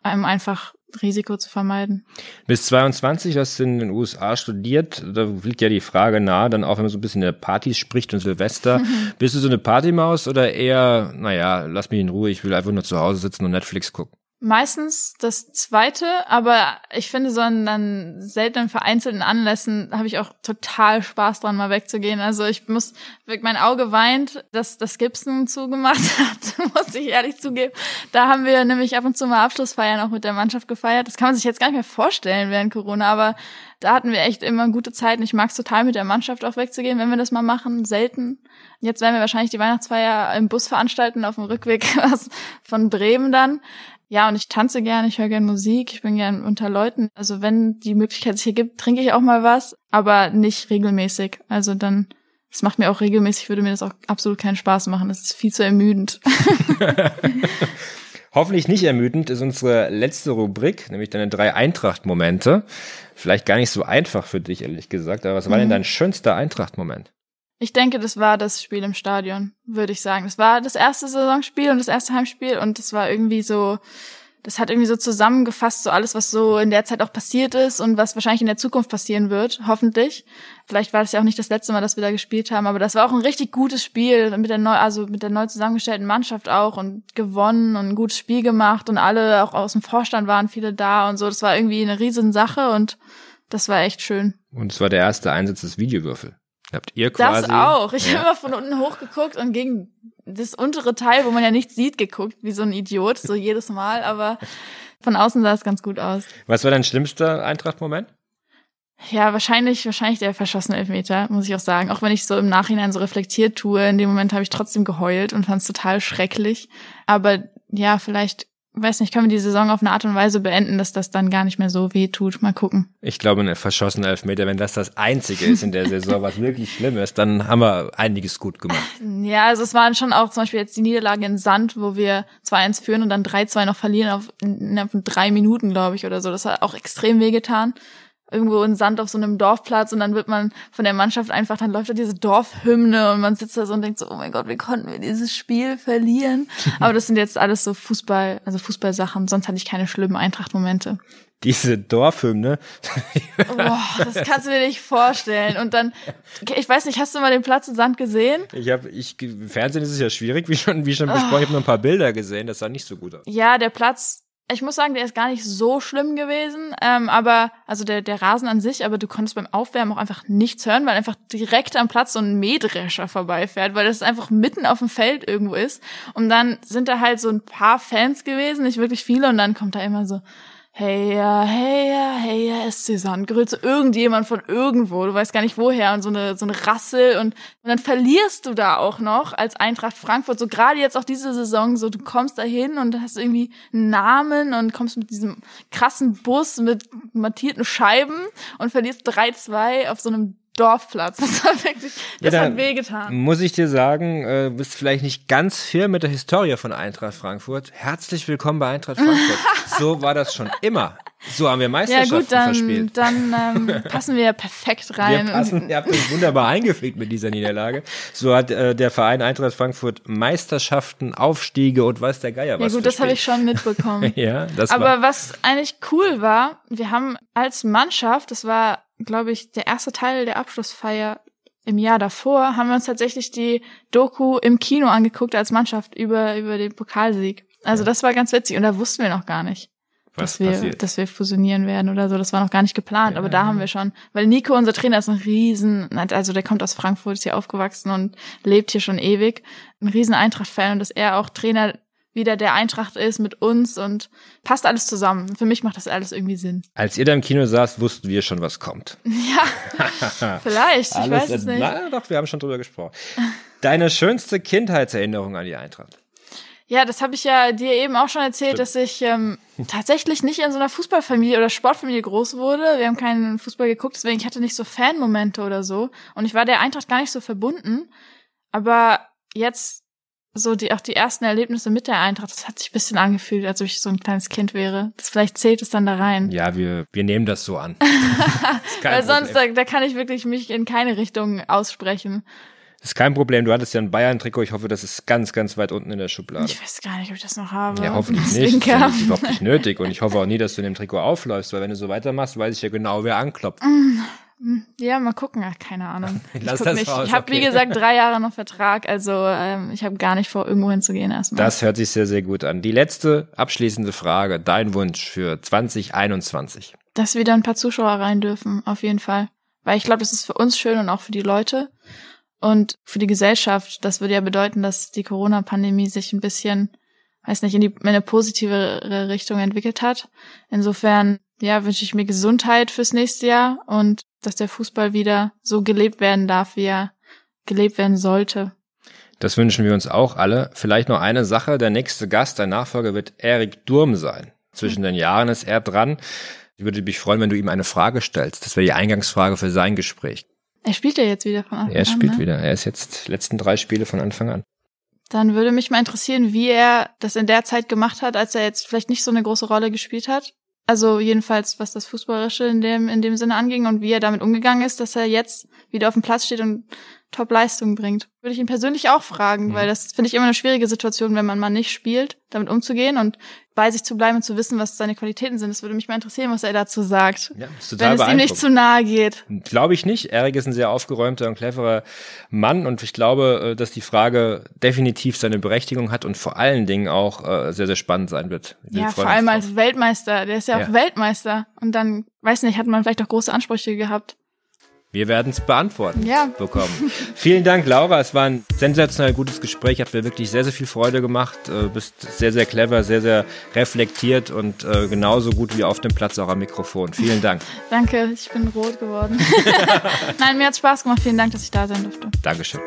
um einfach Risiko zu vermeiden. Bis 22 hast du in den USA studiert. Da liegt ja die Frage nahe, dann auch wenn man so ein bisschen der Partys spricht und Silvester. [laughs] Bist du so eine Partymaus oder eher, naja, lass mich in Ruhe, ich will einfach nur zu Hause sitzen und Netflix gucken? Meistens das zweite, aber ich finde so an dann seltenen vereinzelten Anlässen habe ich auch total Spaß dran, mal wegzugehen. Also ich muss, mein Auge weint, dass das Gibson zugemacht [laughs] hat, muss ich ehrlich zugeben. Da haben wir nämlich ab und zu mal Abschlussfeiern auch mit der Mannschaft gefeiert. Das kann man sich jetzt gar nicht mehr vorstellen während Corona, aber da hatten wir echt immer gute Zeiten. Ich mag es total, mit der Mannschaft auch wegzugehen, wenn wir das mal machen. Selten. Jetzt werden wir wahrscheinlich die Weihnachtsfeier im Bus veranstalten, auf dem Rückweg [laughs] von Bremen dann. Ja, und ich tanze gern, ich höre gern Musik, ich bin gern unter Leuten. Also wenn die Möglichkeit sich hier gibt, trinke ich auch mal was, aber nicht regelmäßig. Also dann, das macht mir auch regelmäßig, würde mir das auch absolut keinen Spaß machen. Das ist viel zu ermüdend. [laughs] Hoffentlich nicht ermüdend ist unsere letzte Rubrik, nämlich deine drei Eintracht-Momente. Vielleicht gar nicht so einfach für dich, ehrlich gesagt, aber was war denn dein schönster Eintracht-Moment? Ich denke, das war das Spiel im Stadion, würde ich sagen. Das war das erste Saisonspiel und das erste Heimspiel und das war irgendwie so, das hat irgendwie so zusammengefasst, so alles, was so in der Zeit auch passiert ist und was wahrscheinlich in der Zukunft passieren wird, hoffentlich. Vielleicht war das ja auch nicht das letzte Mal, dass wir da gespielt haben, aber das war auch ein richtig gutes Spiel mit der neu, also mit der neu zusammengestellten Mannschaft auch und gewonnen und ein gutes Spiel gemacht und alle auch aus dem Vorstand waren viele da und so. Das war irgendwie eine riesen Sache und das war echt schön. Und es war der erste Einsatz des Videowürfel. Habt ihr quasi. Das auch. Ich Ja. habe immer von unten hochgeguckt und gegen das untere Teil, wo man ja nichts sieht, geguckt, wie so ein Idiot, so jedes Mal, aber von außen sah es ganz gut aus. Was war dein schlimmster Eintracht-Moment? Ja, wahrscheinlich, wahrscheinlich der verschossene Elfmeter, muss ich auch sagen. Auch wenn ich so im Nachhinein so reflektiert tue, in dem Moment habe ich trotzdem geheult und fand es total schrecklich. Aber ja, vielleicht, weiß nicht, können wir die Saison auf eine Art und Weise beenden, dass das dann gar nicht mehr so weh tut. Mal gucken. Ich glaube, ein verschossener Elfmeter, wenn das das einzige ist in der Saison, was wirklich schlimm ist, dann haben wir einiges gut gemacht. [laughs] Ja, also es waren schon auch zum Beispiel jetzt die Niederlage in Sand, wo wir 2-1 führen und dann 3-2 noch verlieren auf, innerhalb von drei Minuten, glaube ich, oder so. Das hat auch extrem wehgetan. Irgendwo in Sand auf so einem Dorfplatz und dann wird man von der Mannschaft einfach, dann läuft da diese Dorfhymne und man sitzt da so und denkt so, oh mein Gott, wie konnten wir dieses Spiel verlieren? [laughs] Aber das sind jetzt alles so Fußball, also Fußballsachen. Sonst hatte ich keine schlimmen Eintracht-Momente. Diese Dorfhymne, Boah, das kannst du dir nicht vorstellen. Und dann, ich weiß nicht, hast du mal den Platz in Sand gesehen? ich habe, ich, im Fernsehen ist es ja schwierig, wie schon, wie schon besprochen, ich habe nur ein paar Bilder gesehen, das sah nicht so gut aus. Ja, der Platz, ich muss sagen, der ist gar nicht so schlimm gewesen, ähm, aber, also der, der Rasen an sich, aber du konntest beim Aufwärmen auch einfach nichts hören, weil einfach direkt am Platz so ein Mähdrescher vorbeifährt, weil das einfach mitten auf dem Feld irgendwo ist. Und dann sind da halt so ein paar Fans gewesen, nicht wirklich viele, und dann kommt da immer so, Hey ja, hey ja, hey ja, Sandgröl, so irgendjemand von irgendwo, du weißt gar nicht woher. Und so eine so eine Rassel. Und und dann verlierst du da auch noch als Eintracht Frankfurt, so gerade jetzt auch diese Saison, so du kommst da hin und hast irgendwie einen Namen und kommst mit diesem krassen Bus mit mattierten Scheiben und verlierst 3-2 auf so einem Dorfplatz. [laughs] Das war wirklich, das Ja, hat wehgetan. Muss ich dir sagen, äh, bist vielleicht nicht ganz firm mit der Historie von Eintracht Frankfurt. Herzlich willkommen bei Eintracht Frankfurt. [laughs] so war das schon immer. So haben wir Ja Meisterschaften gut, dann, verspielt. dann ähm, [laughs] passen wir ja perfekt Wir rein. passen, ihr habt uns wunderbar eingepflegt mit dieser Niederlage. So hat äh, der Verein Eintracht Frankfurt Meisterschaften, Aufstiege und weiß der Geier ja was. gut, das habe ich schon mitbekommen. Ja, das Aber war. was eigentlich cool war, wir haben als Mannschaft, das war, glaube ich, der erste Teil der Abschlussfeier im Jahr davor, haben wir uns tatsächlich die Doku im Kino angeguckt als Mannschaft über, über den Pokalsieg. Also das war ganz witzig und da wussten wir noch gar nicht, Was dass wir, passiert? dass wir fusionieren werden oder so. Das war noch gar nicht geplant, aber da haben wir schon, weil Nico, unser Trainer, ist ein Riesen, also der kommt aus Frankfurt, ist hier aufgewachsen und lebt hier schon ewig, ein riesen Eintracht-Fan und dass er auch Trainer wieder der Eintracht ist mit uns und passt alles zusammen. Für mich macht das alles irgendwie Sinn. Als ihr da im Kino saßt, wussten wir schon, was kommt. [laughs] Ja, [laughs] vielleicht, ich weiß es nicht. Na, doch, wir haben schon drüber gesprochen. Deine schönste Kindheitserinnerung an die Eintracht? Ja, das habe ich ja dir eben auch schon erzählt, dass ich ähm, tatsächlich nicht in so einer Fußballfamilie oder Sportfamilie groß wurde. Wir haben keinen Fußball geguckt, deswegen ich hatte nicht so Fanmomente oder so. Und ich war der Eintracht gar nicht so verbunden. Aber jetzt so die auch die ersten Erlebnisse mit der Eintracht, das hat sich ein bisschen angefühlt, als ob ich so ein kleines Kind wäre. Das vielleicht zählt es dann da rein. Ja, wir, wir nehmen das so an. [laughs] Das ist Weil sonst, da, da kann ich wirklich mich in keine Richtung aussprechen. Das ist kein Problem. Du hattest ja ein Bayern-Trikot. Ich hoffe, das ist ganz, ganz weit unten in der Schublade. Ich weiß gar nicht, ob ich das noch habe. Ja, hoffentlich nicht. Das ist ja nicht- überhaupt nicht nötig. Und ich hoffe auch nie, dass du in dem Trikot aufläufst, weil wenn du so weitermachst, weiß ich ja genau, wer anklopft. Ja, mal gucken. Ach, keine Ahnung. [laughs] Ich, Lass guck das nicht. raus, ich habe, wie okay. gesagt, drei Jahre noch Vertrag. Also ähm, ich habe gar nicht vor, irgendwo hinzugehen erstmal. Das hört sich sehr, sehr gut an. Die letzte abschließende Frage. Dein Wunsch für 2021. Dass wieder ein paar Zuschauer rein dürfen, auf jeden Fall. Weil ich glaube, das ist für uns schön und auch für die Leute und für die Gesellschaft. Das würde ja bedeuten, dass die Corona-Pandemie sich ein bisschen, weiß nicht, in, die, in eine positivere Richtung entwickelt hat. Insofern, ja, wünsche ich mir Gesundheit fürs nächste Jahr und dass der Fußball wieder so gelebt werden darf, wie er gelebt werden sollte. Das wünschen wir uns auch alle. Vielleicht noch eine Sache. Der nächste Gast, dein Nachfolger wird Erik Durm sein. Zwischen den Jahren ist er dran. Ich würde mich freuen, wenn du ihm eine Frage stellst. Das wäre die Eingangsfrage für sein Gespräch. Er spielt ja jetzt wieder von Anfang Er an. spielt ne? wieder. Er ist jetzt letzten drei Spiele von Anfang an. Dann würde mich mal interessieren, wie er das in der Zeit gemacht hat, als er jetzt vielleicht nicht so eine große Rolle gespielt hat. Also jedenfalls, was das Fußballerische in dem, in dem Sinne anging und wie er damit umgegangen ist, dass er jetzt wieder auf dem Platz steht und Top-Leistung bringt. Würde ich ihn persönlich auch fragen, Mhm. weil das finde ich immer eine schwierige Situation, wenn man mal nicht spielt, damit umzugehen und bei sich zu bleiben und zu wissen, was seine Qualitäten sind. Das würde mich mal interessieren, was er dazu sagt. Ja, ist wenn total es ihm nicht zu nahe geht. Glaube ich nicht. Erik ist ein sehr aufgeräumter und cleverer Mann und ich glaube, äh, dass die Frage definitiv seine Berechtigung hat und vor allen Dingen auch äh, sehr, sehr spannend sein wird. Wir Ja, vor allem als Weltmeister. Der ist ja, Ja. auch Weltmeister. Und dann, weiß nicht, hat man vielleicht auch große Ansprüche gehabt. Wir werden es beantworten Ja. bekommen. [laughs] Vielen Dank, Laura. Es war ein sensationell gutes Gespräch. Hat mir wirklich sehr, sehr viel Freude gemacht. Äh, bist sehr, sehr clever, sehr, sehr reflektiert und äh, genauso gut wie auf dem Platz auch am Mikrofon. Vielen Dank. [laughs] Danke, ich bin rot geworden. [laughs] Nein, mir hat Spaß gemacht. Vielen Dank, dass ich da sein durfte. Dankeschön.